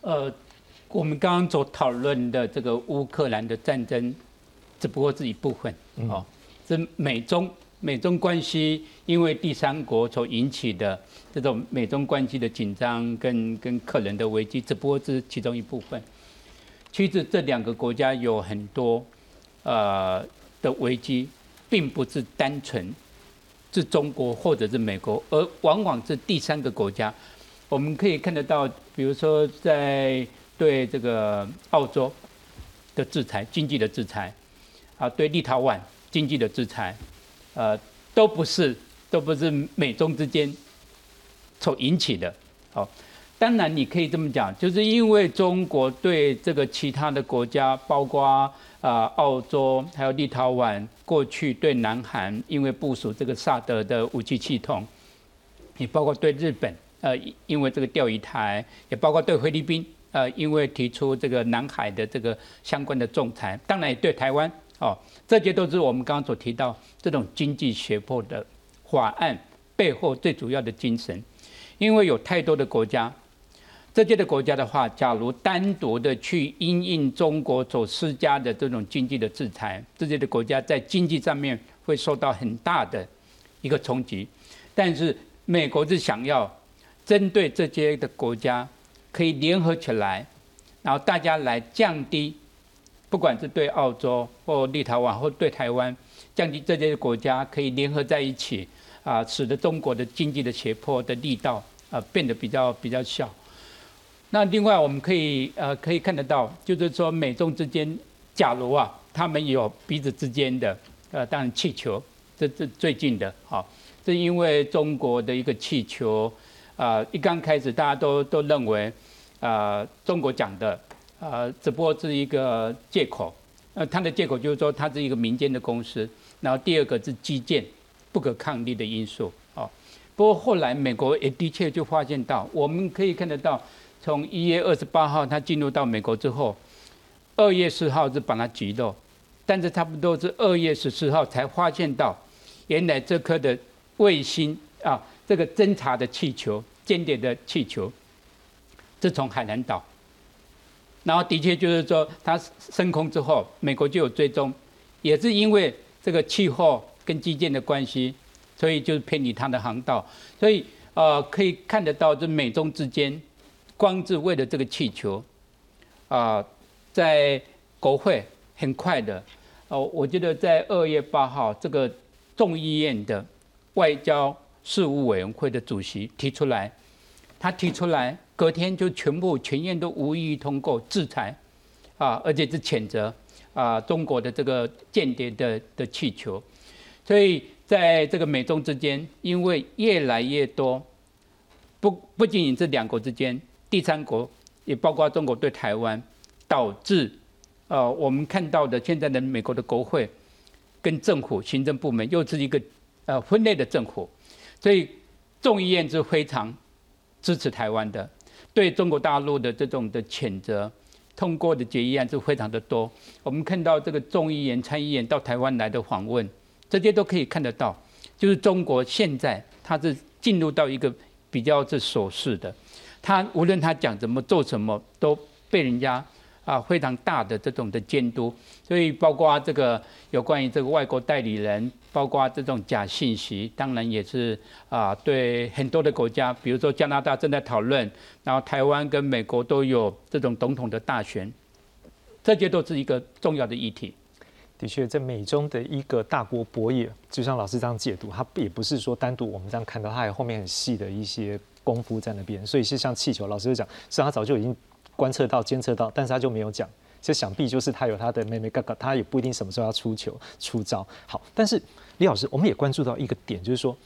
呃，我们刚刚所讨论的这个乌克兰的战争。只不过是一部分哦，这美中美中关系因为第三国所引起的这种美中关系的紧张跟跟客人的危机，只不过是其中一部分。其实这两个国家有很多呃的危机，并不是单纯是中国或者是美国，而往往是第三个国家。我们可以看得到，比如说在对这个澳洲的制裁、经济的制裁，啊，对立陶宛经济的制裁，呃，都不是都不是美中之间所引起的。好，当然你可以这么讲，就是因为中国对这个其他的国家，包括啊澳洲还有立陶宛，过去对南韩因为部署这个萨德的武器系统，也包括对日本。呃，因为这个钓鱼台，也包括对菲律宾，呃，因为提出这个南海的这个相关的仲裁，当然也对台湾，哦，这些都是我们刚刚所提到这种经济胁迫的法案背后最主要的精神。因为有太多的国家，这些的国家的话，假如单独的去因应中国所施加的这种经济的制裁，这些的国家在经济上面会受到很大的一个冲击。但是美国是想要。针对这些的国家，可以联合起来，然后大家来降低，不管是对澳洲或立陶宛或对台湾，降低这些国家可以联合在一起，啊，使得中国的经济的胁迫的力道啊变得比较比较小。那另外我们可以呃可以看得到，就是说美中之间，假如啊他们有彼此之间的呃当然气球，这这最近的好，这因为中国的一个气球。啊，一刚开始大家都都认为，啊，中国讲的，呃，只不过是一个借口。呃，他的借口就是说，它是一个民间的公司。然后第二个是基建不可抗力的因素。哦，不过后来美国也的确就发现到，我们可以看得到，从一月二十八号他进入到美国之后，二月四号是把它击落，但是差不多是二月十四号才发现到，原来这颗的卫星啊。这个侦察的气球、间谍的气球，是从海南岛，然后的确就是说，它升空之后，美国就有追踪，也是因为这个气候跟基建的关系，所以就是偏离它的航道，所以呃可以看得到，这美中之间，光是为了这个气球，啊，在国会很快的，哦，我觉得在二月八号这个众议院的外交。事务委员会的主席提出来，他提出来，隔天就全部全院都无异议通过制裁，啊，而且是谴责啊中国的这个间谍的的气球，所以在这个美中之间，因为越来越多，不不仅仅是两国之间，第三国也包括中国对台湾，导致呃我们看到的现在的美国的国会跟政府行政部门又是一个呃分裂的政府。所以众议院是非常支持台湾的，对中国大陆的这种的谴责，通过的决议案是非常的多。我们看到这个众议员、参议员到台湾来的访问，这些都可以看得到，就是中国现在它是进入到一个比较是守势的，他无论他讲什么、做什么，都被人家。啊，非常大的这种的监督，所以包括这个有关于这个外国代理人，包括这种假信息，当然也是啊，对很多的国家，比如说加拿大正在讨论，然后台湾跟美国都有这种总统的大选，这些都是一个重要的议题。的确，在美中的一个大国博弈，就像老师这样解读，它也不是说单独我们这样看到，它有后面很细的一些功夫在那边。所以是像气球，老师就讲，实际上他早就已经。观测到、监测到，但是他就没有讲，这想必就是他有他的妹妹哥哥，他也不一定什么时候要出球出招。好，但是李老师，我们也关注到一个点，就是说，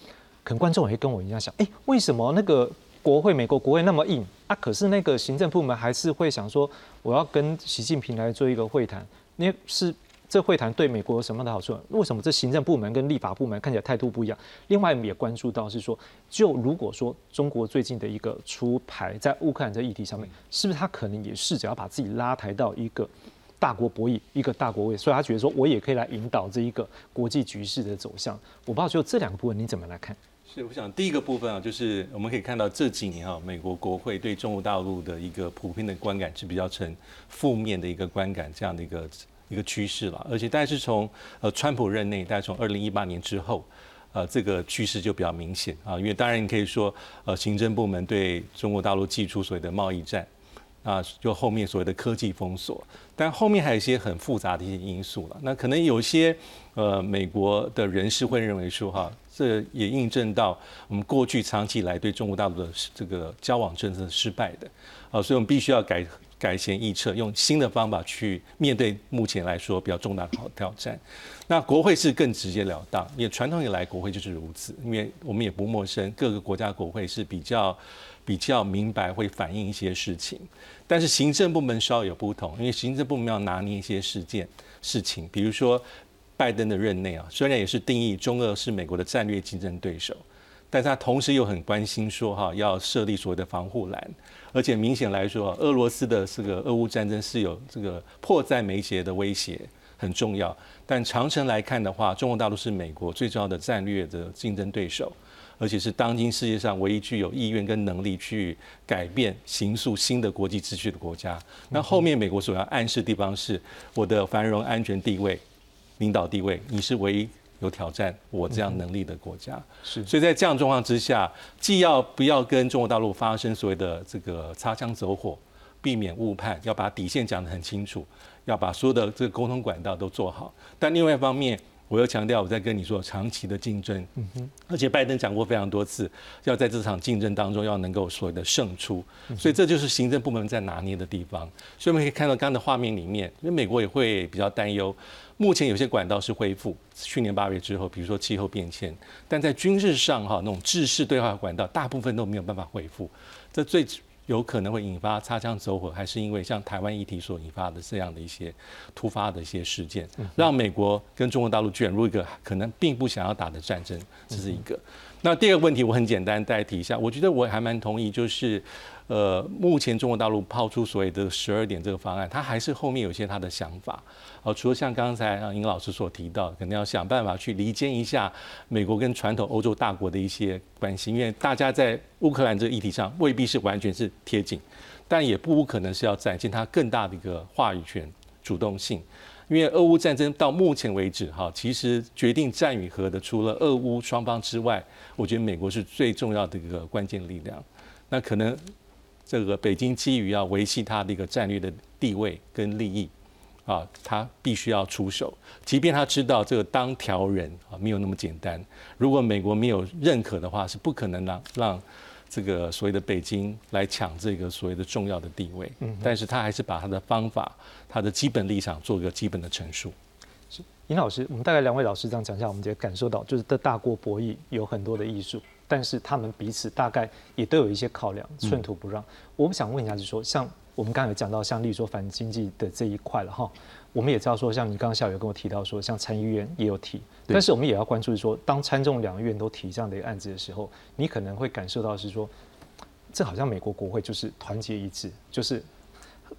可能观众也会跟我一样想，哎，为什么那个国会、美国国会那么硬啊？可是那个行政部门还是会想说，我要跟习近平来做一个会谈，那是。这会谈对美国有什么样的好处？为什么这行政部门跟立法部门看起来态度不一样？另外，我们也关注到是说，就如果说中国最近的一个出牌在乌克兰这议题上面，是不是他可能也试着要把自己拉抬到一个大国博弈、一个大国位？所以他觉得说我也可以来引导这一个国际局势的走向。我不知道就这两个部分你怎么来看？是，我想第一个部分啊，就是我们可以看到这几年啊，美国国会对中国大陆的一个普遍的观感是比较呈负面的一个观感，这样的一个。一个趋势了，而且大概是从呃川普任内，大概从二零一八年之后，呃这个趋势就比较明显啊。因为当然你可以说，呃行政部门对中国大陆寄出所谓的贸易战，啊就后面所谓的科技封锁，但后面还有一些很复杂的一些因素了。那可能有些呃美国的人士会认为说哈，这也印证到我们过去长期以来对中国大陆的这个交往政策失败的，啊，所以我们必须要改。改弦易辙，用新的方法去面对目前来说比较重大的挑战。那国会是更直截了当，因为传统以来国会就是如此。因为我们也不陌生，各个国家国会是比较比较明白，会反映一些事情。但是行政部门稍有不同，因为行政部门要拿捏一些事件事情，比如说拜登的任内啊，虽然也是定义中俄是美国的战略竞争对手。但他同时又很关心说哈，要设立所谓的防护栏，而且明显来说，俄罗斯的这个俄乌战争是有这个迫在眉睫的威胁，很重要。但长程来看的话，中国大陆是美国最重要的战略的竞争对手，而且是当今世界上唯一具有意愿跟能力去改变、形塑新的国际秩序的国家。那后面美国所要暗示的地方是，我的繁荣、安全地位、领导地位，你是唯一。有挑战我这样能力的国家，是，所以在这样状况之下，既要不要跟中国大陆发生所谓的这个擦枪走火，避免误判，要把底线讲得很清楚，要把所有的这个沟通管道都做好。但另外一方面，我又强调，我在跟你说长期的竞争，嗯哼，而且拜登讲过非常多次，要在这场竞争当中要能够所谓的胜出，所以这就是行政部门在拿捏的地方。所以我们可以看到刚刚的画面里面，因为美国也会比较担忧。目前有些管道是恢复，去年八月之后，比如说气候变迁，但在军事上哈，那种制式对话管道大部分都没有办法恢复，这最有可能会引发擦枪走火，还是因为像台湾议题所引发的这样的一些突发的一些事件，让美国跟中国大陆卷入一个可能并不想要打的战争，这是一个。那第二个问题我很简单代替一下，我觉得我还蛮同意，就是。呃，目前中国大陆抛出所谓的十二点这个方案，它还是后面有些它的想法。哦，除了像刚才啊尹老师所提到，肯定要想办法去离间一下美国跟传统欧洲大国的一些关系，因为大家在乌克兰这个议题上未必是完全是贴紧，但也不无可能是要展现它更大的一个话语权、主动性。因为俄乌战争到目前为止，哈，其实决定战与和的，除了俄乌双方之外，我觉得美国是最重要的一个关键力量。那可能。这个北京基于要维系它的一个战略的地位跟利益，啊，他必须要出手，即便他知道这个当条人啊没有那么简单。如果美国没有认可的话，是不可能让让这个所谓的北京来抢这个所谓的重要的地位。嗯，但是他还是把他的方法、他的基本立场做个基本的陈述。是，尹老师，我们大概两位老师这样讲一下，我们就感受到，就是这大国博弈有很多的艺术。但是他们彼此大概也都有一些考量，寸土不让。我们想问一下，就是说，像我们刚才有讲到，像例如说反经济的这一块了哈，我们也知道说，像你刚刚下午有跟我提到说，像参议院也有提，但是我们也要关注是说，当参众两院都提这样的一个案子的时候，你可能会感受到是说，这好像美国国会就是团结一致，就是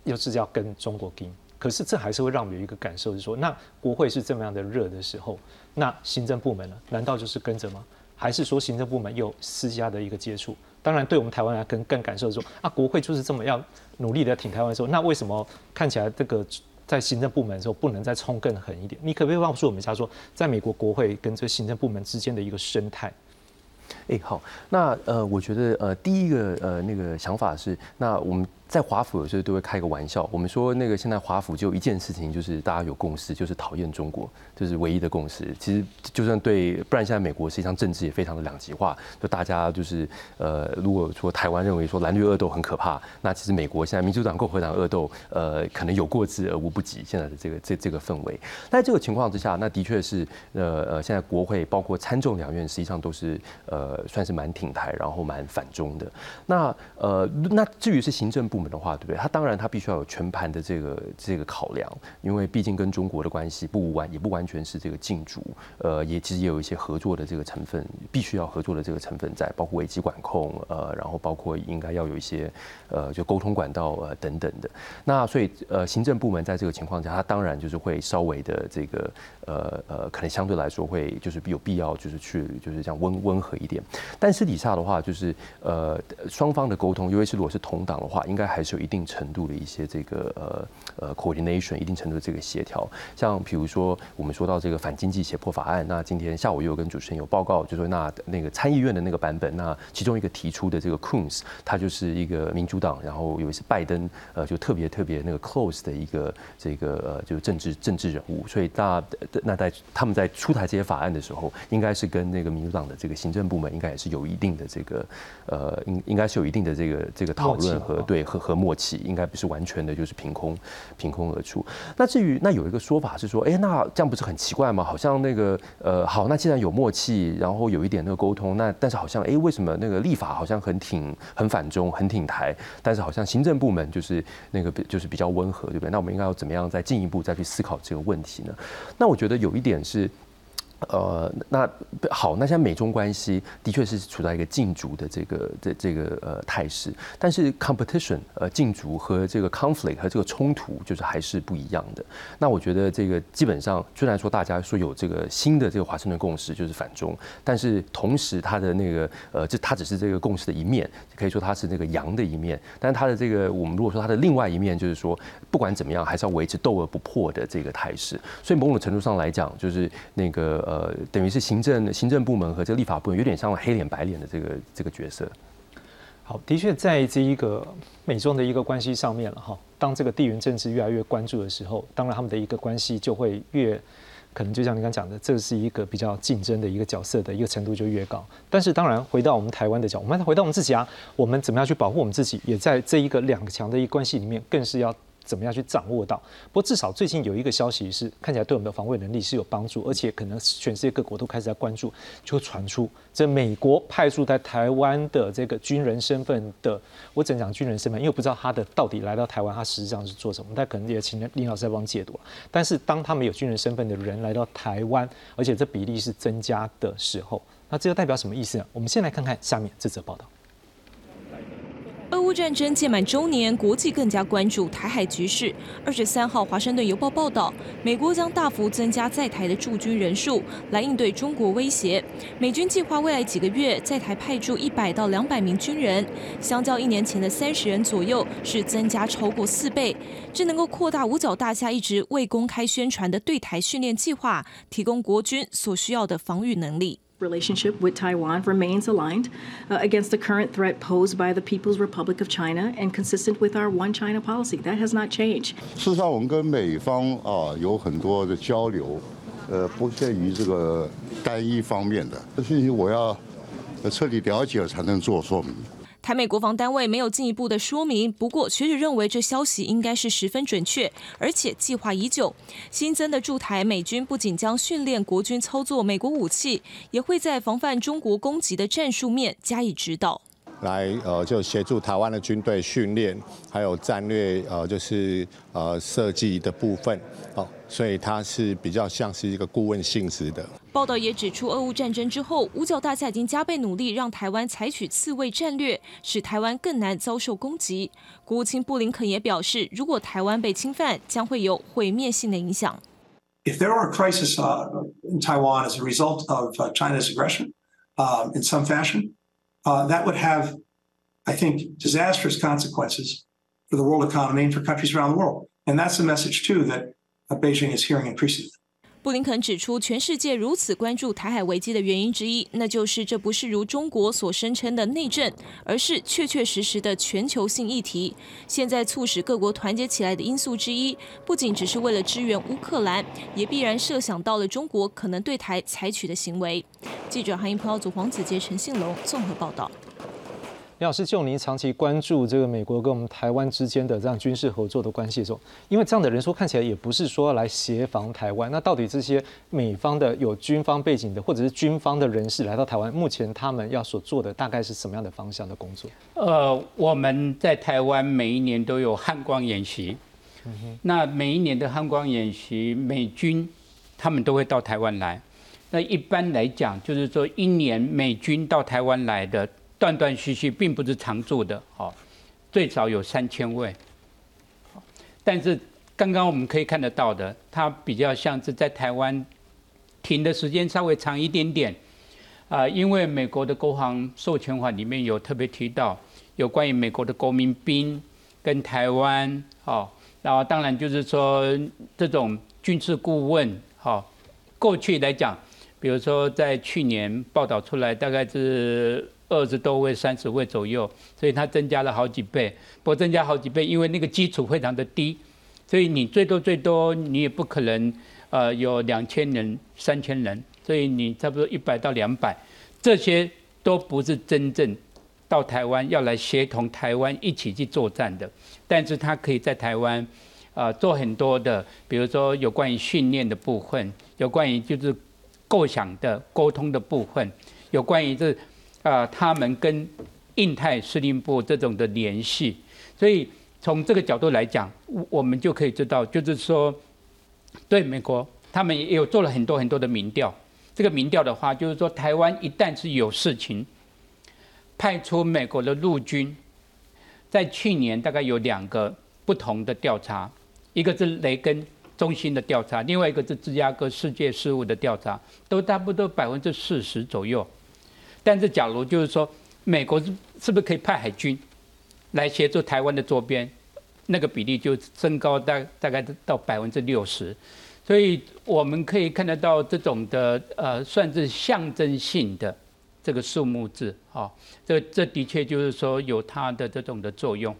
又是要跟中国跟，可是这还是会让我们有一个感受是说，那国会是这么样的热的时候，那行政部门呢，难道就是跟着吗？还是说行政部门有私下的一个接触？当然，对我们台湾来更更感受说啊，国会就是这么样努力的挺台湾的时候，那为什么看起来这个在行政部门的时候不能再冲更狠一点？你可不可以告诉我们一下，说在美国国会跟这行政部门之间的一个生态？哎，好，那呃，我觉得呃，第一个呃那个想法是，那我们。在华府有时候都会开个玩笑，我们说那个现在华府就一件事情，就是大家有共识，就是讨厌中国，这是唯一的共识。其实就算对，不然现在美国实际上政治也非常的两极化，就大家就是呃，如果说台湾认为说蓝绿恶斗很可怕，那其实美国现在民主党共和党恶斗，呃，可能有过之而无不及。现在的这个这这个氛围，在这个情况之下，那的确是呃呃，现在国会包括参众两院实际上都是呃算是蛮挺台，然后蛮反中的。那呃那至于是行政部。部门的话，对不对？他当然他必须要有全盘的这个这个考量，因为毕竟跟中国的关系不完也不完全是这个竞逐，呃，也其实也有一些合作的这个成分，必须要合作的这个成分在，包括危机管控，呃，然后包括应该要有一些呃就沟通管道呃等等的。那所以呃行政部门在这个情况下，他当然就是会稍微的这个呃呃，可能相对来说会就是有必要就是去就是这样温温和一点。但私底下的话，就是呃双方的沟通，尤其是如果是同党的话，应该。还是有一定程度的一些这个呃呃 coordination，一定程度的这个协调。像比如说我们说到这个反经济胁迫法案，那今天下午又有跟主持人有报告，就说那那个参议院的那个版本，那其中一个提出的这个 Coons，他就是一个民主党，然后有一次拜登呃就特别特别那个 close 的一个这个呃就是政治政治人物，所以大那在他们在出台这些法案的时候，应该是跟那个民主党的这个行政部门应该也是有一定的这个呃应应该是有一定的这个这个讨论和对和和默契，应该不是完全的就是凭空凭空而出。那至于那有一个说法是说，哎，那这样不是很奇怪吗？好像那个呃好，那既然有默契，然后有一点那个沟通，那但是好像哎为什么那个立法好像很挺很反中很挺台，但是好像行政部门就是那个就是比较温和，对不对？那我们应该要怎么样再进一步再去思考这个问题呢？那我觉得有一点是。呃，那好，那现在美中关系的确是处在一个竞逐的这个这这个呃态势，但是 competition 呃竞逐和这个 conflict 和这个冲突就是还是不一样的。那我觉得这个基本上虽然说大家说有这个新的这个华盛顿共识就是反中，但是同时它的那个呃这它只是这个共识的一面，可以说它是那个阳的一面，但它的这个我们如果说它的另外一面就是说不管怎么样还是要维持斗而不破的这个态势。所以某种程度上来讲，就是那个。呃，等于是行政行政部门和这个立法部门有点像黑脸白脸的这个这个角色。好，的确在这一个美中的一个关系上面了哈。当这个地缘政治越来越关注的时候，当然他们的一个关系就会越可能就像你刚讲的，这是一个比较竞争的一个角色的一个程度就越高。但是当然回到我们台湾的角，我们回到我们自己啊，我们怎么样去保护我们自己，也在这一个两强的一个关系里面，更是要。怎么样去掌握到？不过至少最近有一个消息是，看起来对我们的防卫能力是有帮助，而且可能全世界各国都开始在关注，就传出这美国派驻在台湾的这个军人身份的，我只能讲军人身份，因为不知道他的到底来到台湾，他实际上是做什么，但可能也请林老师来帮解读。但是当他们有军人身份的人来到台湾，而且这比例是增加的时候，那这又代表什么意思呢？我们先来看看下面这则报道。俄乌战争届满周年，国际更加关注台海局势。二十三号，《华盛顿邮报》报道，美国将大幅增加在台的驻军人数，来应对中国威胁。美军计划未来几个月在台派驻一百到两百名军人，相较一年前的三十人左右，是增加超过四倍。这能够扩大五角大厦一直未公开宣传的对台训练计划，提供国军所需要的防御能力。relationship with Taiwan remains aligned uh, against the current threat posed by the People's Republic of China and consistent with our one China policy. That has not changed. 事实上，我们跟美方啊有很多的交流，呃，不限于这个单一方面的。这信息我要彻底了解了才能做说明。 台美国防单位没有进一步的说明，不过学者认为这消息应该是十分准确，而且计划已久。新增的驻台美军不仅将训练国军操作美国武器，也会在防范中国攻击的战术面加以指导。来，呃，就协助台湾的军队训练，还有战略，呃，就是呃设计的部分，哦，所以它是比较像是一个顾问性质的。报道也指出，俄乌战争之后，五角大厦已经加倍努力让台湾采取刺猬战略，使台湾更难遭受攻击。国务卿布林肯也表示，如果台湾被侵犯，将会有毁灭性的影响。If there are a crisis in Taiwan as a result of China's aggression in some fashion. uh, that would have, I think, disastrous consequences for the world economy and for countries around the world. And that's a message, too, that uh, 布林肯指出，全世界如此关注台海危机的原因之一，那就是这不是如中国所声称的内政，而是确确实实的全球性议题。现在促使各国团结起来的因素之一，不仅只是为了支援乌克兰，也必然设想到了中国可能对台采取的行为。记者韩英葡萄组黄子杰、陈信龙综合报道。李老师，就您长期关注这个美国跟我们台湾之间的这样军事合作的关系中，因为这样的人数看起来也不是说来协防台湾，那到底这些美方的有军方背景的或者是军方的人士来到台湾，目前他们要所做的大概是什么样的方向的工作？呃，我们在台湾每一年都有汉光演习，那每一年的汉光演习，美军他们都会到台湾来。那一般来讲，就是说一年美军到台湾来的。断断续续，并不是常驻的，哦，最少有三千位。但是刚刚我们可以看得到的，它比较像是在台湾停的时间稍微长一点点，啊，因为美国的国防授权法里面有特别提到，有关于美国的国民兵。跟台湾，好，然后当然就是说这种军事顾问，好，过去来讲，比如说在去年报道出来，大概是二十多位、三十位左右，所以它增加了好几倍。不增加好几倍，因为那个基础非常的低，所以你最多最多你也不可能呃有两千人、三千人，所以你差不多一百到两百，这些都不是真正。到台湾要来协同台湾一起去作战的，但是他可以在台湾，啊，做很多的，比如说有关于训练的部分，有关于就是构想的沟通的部分，有关于这啊他们跟印太司令部这种的联系，所以从这个角度来讲，我们就可以知道，就是说对美国，他们也有做了很多很多的民调，这个民调的话，就是说台湾一旦是有事情。派出美国的陆军，在去年大概有两个不同的调查，一个是雷根中心的调查，另外一个是芝加哥世界事务的调查，都差不多百分之四十左右。但是，假如就是说，美国是是不是可以派海军来协助台湾的周边，那个比例就增高大大概到百分之六十。所以，我们可以看得到这种的呃，算是象征性的。这个数目字，啊，这这的确就是说有它的这种的作用。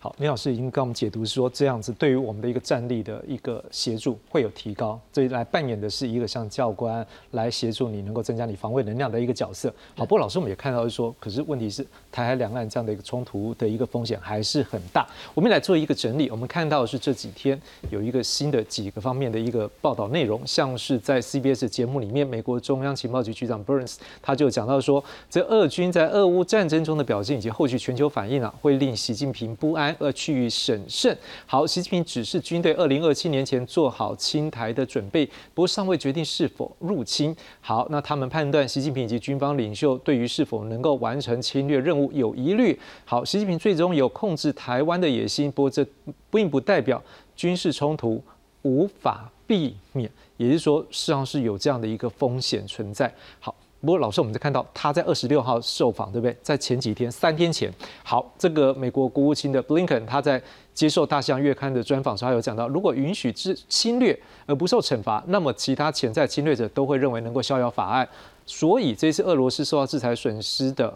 好，林老师已经跟我们解读说，这样子对于我们的一个战力的一个协助会有提高，这来扮演的是一个像教官来协助你能够增加你防卫能量的一个角色。好，不过老师我们也看到是说，可是问题是台海两岸这样的一个冲突的一个风险还是很大。我们来做一个整理，我们看到的是这几天有一个新的几个方面的一个报道内容，像是在 CBS 节目里面，美国中央情报局局长 Burns 他就讲到说，这俄军在俄乌战争中的表现以及后续全球反应啊，会令习近平不安。而趋于审慎。好，习近平指示军队二零二七年前做好侵台的准备，不过尚未决定是否入侵。好，那他们判断习近平以及军方领袖对于是否能够完成侵略任务有疑虑。好，习近平最终有控制台湾的野心，不过这并不代表军事冲突无法避免，也就是说事，实上是有这样的一个风险存在。好。不过，老师，我们在看到他在二十六号受访，对不对？在前几天，三天前，好，这个美国国务卿的布林肯，他在接受《大西洋月刊》的专访时，他有讲到，如果允许之侵略而不受惩罚，那么其他潜在侵略者都会认为能够逍遥法案。所以，这次俄罗斯受到制裁损失的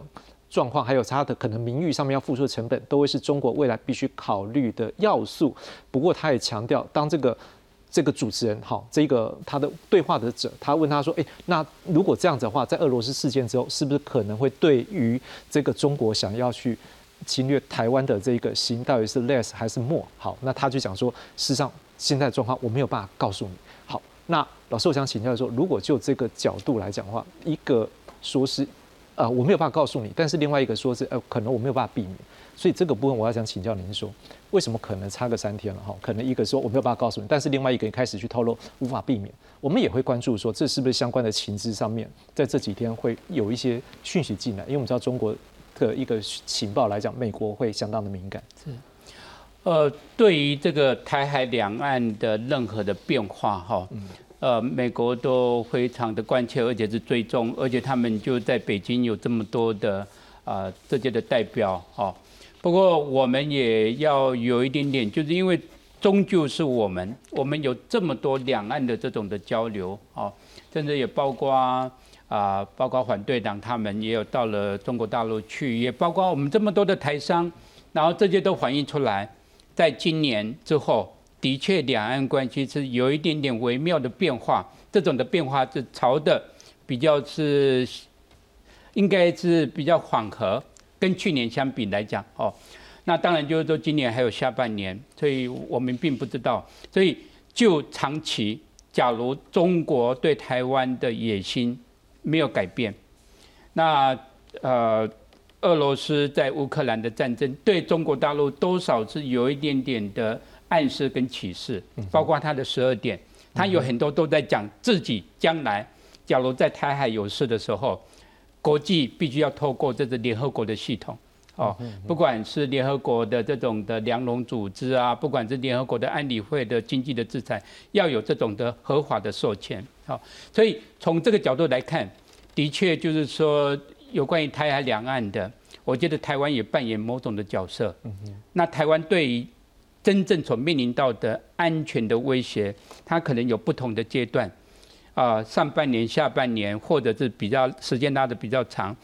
状况，还有他的可能名誉上面要付出的成本，都会是中国未来必须考虑的要素。不过，他也强调，当这个。这个主持人，好，这个他的对话的者，他问他说：“哎，那如果这样子的话，在俄罗斯事件之后，是不是可能会对于这个中国想要去侵略台湾的这个心，到底是 less 还是 more？” 好，那他就讲说，事实上现在状况我没有办法告诉你。好，那老师我想请教说，如果就这个角度来讲的话，一个说是，呃，我没有办法告诉你，但是另外一个说是，呃，可能我没有办法避免。所以这个部分我要想请教您说，为什么可能差个三天了哈？可能一个说我没有办法告诉你，但是另外一个开始去透露无法避免。我们也会关注说，这是不是相关的情资上面，在这几天会有一些讯息进来？因为我们知道中国的一个情报来讲，美国会相当的敏感。是，呃，对于这个台海两岸的任何的变化哈，呃，美国都非常的关切，而且是追踪，而且他们就在北京有这么多的啊这些的代表哈。不过我们也要有一点点，就是因为终究是我们，我们有这么多两岸的这种的交流啊，甚至也包括啊，包括反对党他们也有到了中国大陆去，也包括我们这么多的台商，然后这些都反映出来，在今年之后，的确两岸关系是有一点点微妙的变化，这种的变化是朝的比较是，应该是比较缓和。跟去年相比来讲，哦，那当然就是说今年还有下半年，所以我们并不知道。所以就长期，假如中国对台湾的野心没有改变，那呃，俄罗斯在乌克兰的战争对中国大陆多少是有一点点的暗示跟启示，包括他的十二点，他有很多都在讲自己将来，假如在台海有事的时候。国际必须要透过这个联合国的系统，哦，不管是联合国的这种的粮农组织啊，不管是联合国的安理会的经济的制裁，要有这种的合法的授权，好，所以从这个角度来看，的确就是说有关于台海两岸的，我觉得台湾也扮演某种的角色。那台湾对于真正所面临到的安全的威胁，它可能有不同的阶段，啊，上半年、下半年，或者是比较时间拉的比较长，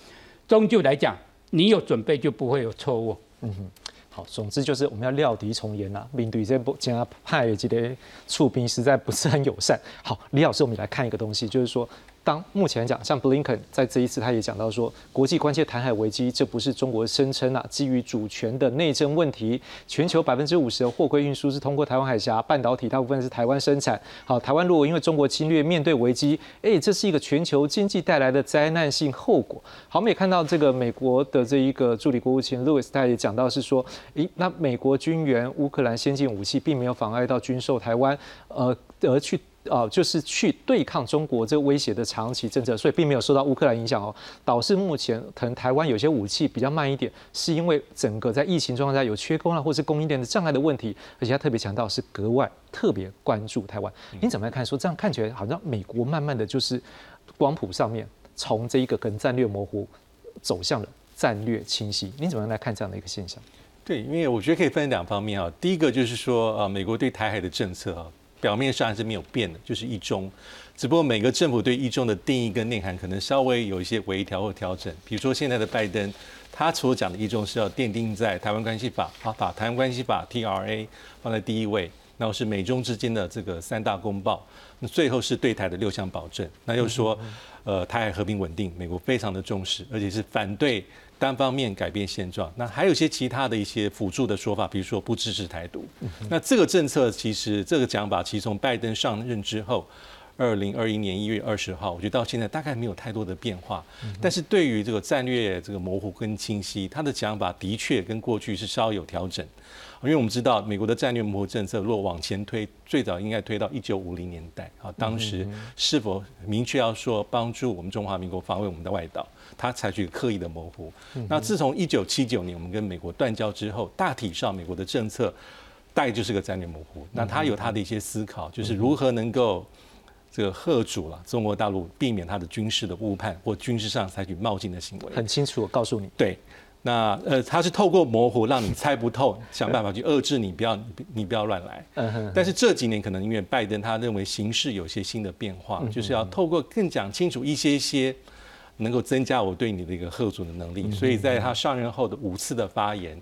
终究来讲，你有准备就不会有错误。嗯哼，好，总之就是我们要料敌从严呐，面对这波加派这个出兵实在不是很友善。好，李老师，我们来看一个东西，就是说。当目前讲，像布林肯在这一次他也讲到说，国际关切台海危机，这不是中国声称啊，基于主权的内政问题。全球百分之五十的货柜运输是通过台湾海峡，半导体大部分是台湾生产。好，台湾如果因为中国侵略面对危机，哎，这是一个全球经济带来的灾难性后果。好，我们也看到这个美国的这一个助理国务卿 Louis 他也讲到是说，诶，那美国军援乌克兰先进武器，并没有妨碍到军售台湾，呃，而去。哦，就是去对抗中国这个威胁的长期政策，所以并没有受到乌克兰影响哦。导致目前可能台湾有些武器比较慢一点，是因为整个在疫情状况下有缺工啊，或是供应链的障碍的问题。而且他特别强调是格外特别关注台湾。你怎么来看？说这样看起来好像美国慢慢的就是光谱上面从这一个跟战略模糊走向了战略清晰。你怎么样来看这样的一个现象？对，因为我觉得可以分两方面啊。第一个就是说呃，美国对台海的政策啊。表面上还是没有变的，就是一中，只不过每个政府对一中的定义跟内涵可能稍微有一些微调或调整。比如说现在的拜登，他所讲的一中是要奠定在台湾关系法，啊，把台湾关系法 TRA 放在第一位，然后是美中之间的这个三大公报，那最后是对台的六项保证，那又说，呃，台海和平稳定，美国非常的重视，而且是反对。单方面改变现状，那还有一些其他的一些辅助的说法，比如说不支持台独。那这个政策其实这个讲法，其实从拜登上任之后，二零二一年一月二十号，我觉得到现在大概没有太多的变化。但是对于这个战略这个模糊跟清晰，他的讲法的确跟过去是稍有调整。因为我们知道美国的战略模糊政策，如果往前推，最早应该推到一九五零年代啊，当时是否明确要说帮助我们中华民国防卫我们的外岛？他采取刻意的模糊。那自从一九七九年我们跟美国断交之后，大体上美国的政策大概就是个战略模糊。那他有他的一些思考，就是如何能够这个贺主了中国大陆，避免他的军事的误判或军事上采取冒进的行为。很清楚，我告诉你。对，那呃，他是透过模糊让你猜不透，想办法去遏制你，不要你不要乱来。但是这几年可能因为拜登他认为形势有些新的变化，就是要透过更讲清楚一些些。能够增加我对你的一个贺主的能力，所以在他上任后的五次的发言，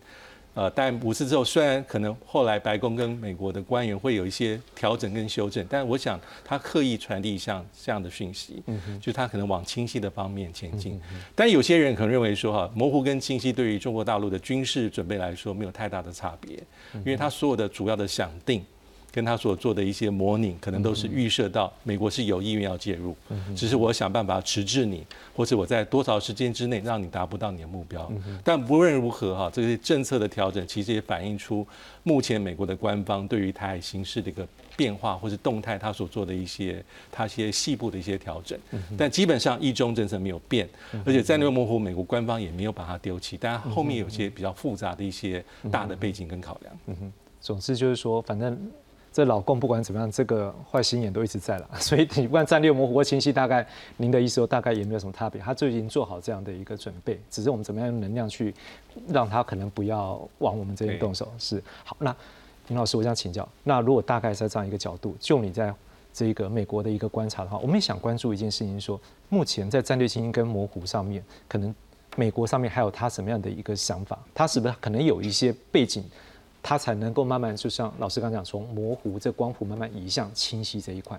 呃，但五次之后，虽然可能后来白宫跟美国的官员会有一些调整跟修正，但我想他刻意传递像这样的讯息，就他可能往清晰的方面前进。但有些人可能认为说，哈，模糊跟清晰对于中国大陆的军事准备来说没有太大的差别，因为他所有的主要的想定。跟他所做的一些模拟，可能都是预设到美国是有意愿要介入，只是我想办法迟滞你，或者我在多少时间之内让你达不到你的目标。但无论如何哈，这些政策的调整其实也反映出目前美国的官方对于台海形势的一个变化或是动态，他所做的一些他一些细部的一些调整。但基本上一中政策没有变，而且战略模糊，美国官方也没有把它丢弃。但后面有些比较复杂的一些大的背景跟考量。嗯哼，总之就是说，反正。这老共不管怎么样，这个坏心眼都一直在了，所以你不管战略模糊或清晰，大概您的意思大概也没有什么差别，他就已经做好这样的一个准备，只是我们怎么样用能量去让他可能不要往我们这边动手。是好，那林老师，我想请教，那如果大概在这样一个角度，就你在这个美国的一个观察的话，我们也想关注一件事情，说目前在战略清晰跟模糊上面，可能美国上面还有他什么样的一个想法？他是不是可能有一些背景？它才能够慢慢，就像老师刚讲，从模糊这光谱慢慢移向清晰这一块。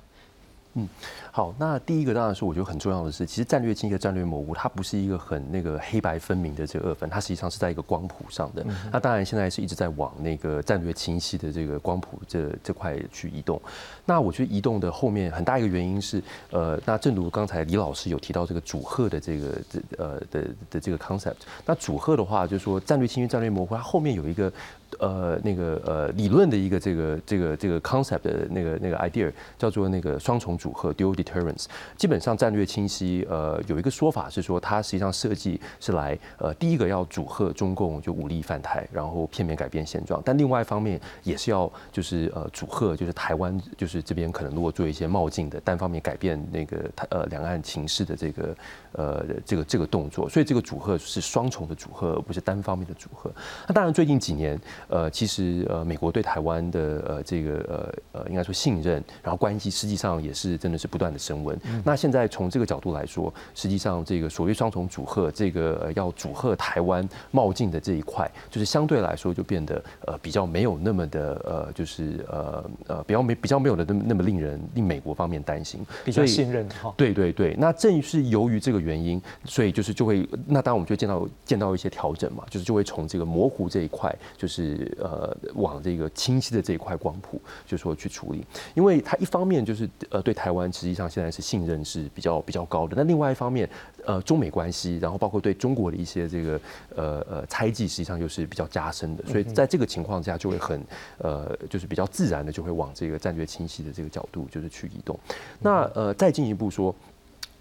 嗯，好，那第一个当然是我觉得很重要的是，其实战略清晰、战略模糊，它不是一个很那个黑白分明的这个二分，它实际上是在一个光谱上的。那当然现在是一直在往那个战略清晰的这个光谱这这块去移动。那我觉得移动的后面很大一个原因是，呃，那正如刚才李老师有提到这个主贺的这个这呃的的这个 concept，那主贺的话就是说战略清晰、战略模糊，它后面有一个。呃那个呃理论的一个这个这个这个 concept 的那个那个 idea 叫做那个双重组合 dual deterrence。基本上战略清晰，呃，有一个说法是说，它实际上设计是来呃第一个要阻吓中共就武力犯台，然后片面改变现状，但另外一方面也是要就是呃阻吓就是台湾就是这边可能如果做一些冒进的单方面改变那个台呃两岸情势的这个呃这个这个动作，所以这个组合是双重的组合，而不是单方面的组合。那当然最近几年呃其实呃美国对台湾的呃这个呃呃应该说信任，然后关系实际上也是真的是不断的升温。那现在从这个角度来说，实际上这个所谓双重组合，这个要组合台湾冒进的这一块，就是相对来说就变得呃比较没有那么的呃就是呃呃比较没比较没有的那么那么令人令美国方面担心，比较信任哈。对对对，那正是由于这个原因，所以就是就会那当然我们就见到见到一些调整嘛，就是就会从这个模糊这一块，就是呃往这个清晰的这一块光谱，就是说去处理，因为它一方面就是呃对台湾实际上现在是信任是比较比较高的，那另外一方面，呃中美关系，然后包括对中国的一些这个呃呃猜忌，实际上又是比较加深的，所以在这个情况下就会很呃就是比较自然的就会往这个战略清晰的这个角度就是去移动，那呃再进一步说。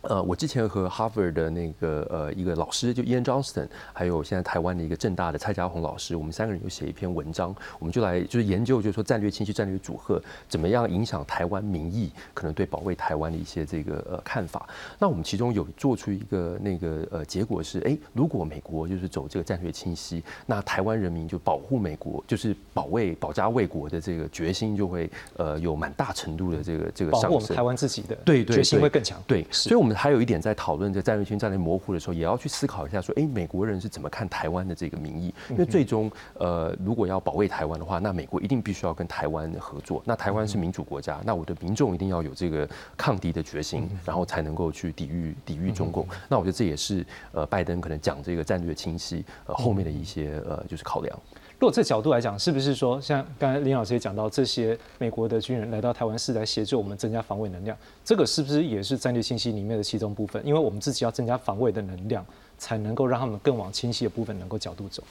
呃，我之前和 Harvard 的那个呃一个老师，就 Ian Johnston，还有现在台湾的一个正大的蔡家宏老师，我们三个人有写一篇文章，我们就来就是研究，就是说战略清晰、战略组合怎么样影响台湾民意，可能对保卫台湾的一些这个呃看法。那我们其中有做出一个那个呃结果是，哎，如果美国就是走这个战略清晰，那台湾人民就保护美国，就是保卫保家卫国的这个决心就会呃有蛮大程度的这个这个上升。保护我们台湾自己的对对决心会更强。对，所以我们。还有一点，在讨论这战略性战略模糊的时候，也要去思考一下，说，哎，美国人是怎么看台湾的这个民意？因为最终，呃，如果要保卫台湾的话，那美国一定必须要跟台湾合作。那台湾是民主国家，那我的民众一定要有这个抗敌的决心，然后才能够去抵御抵御中共。那我觉得这也是呃，拜登可能讲这个战略清晰呃后面的一些呃就是考量。如果这角度来讲，是不是说像刚才林老师也讲到，这些美国的军人来到台湾是来协助我们增加防卫能量，这个是不是也是战略信息里面的其中部分？因为我们自己要增加防卫的能量。才能够让他们更往清晰的部分能够角度走。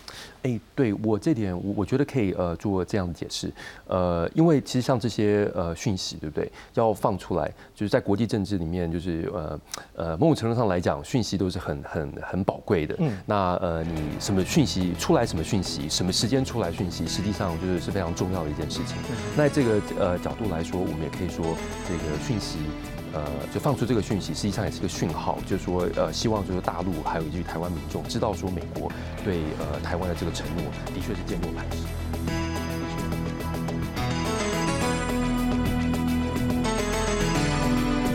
哎，对我这点，我我觉得可以呃做这样的解释。呃，因为其实像这些呃讯息，对不对？要放出来，就是在国际政治里面，就是呃呃某种程度上来讲，讯息都是很很很宝贵的。嗯。那呃，你什么讯息出来，什么讯息，什么时间出来讯息，实际上就是是非常重要的一件事情。那这个呃角度来说，我们也可以说这个讯息。呃，就放出这个讯息，实际上也是个讯号，就是说，呃，希望就是大陆还有以及台湾民众知道说，美国对呃台湾的这个承诺，的确是坚若磐石。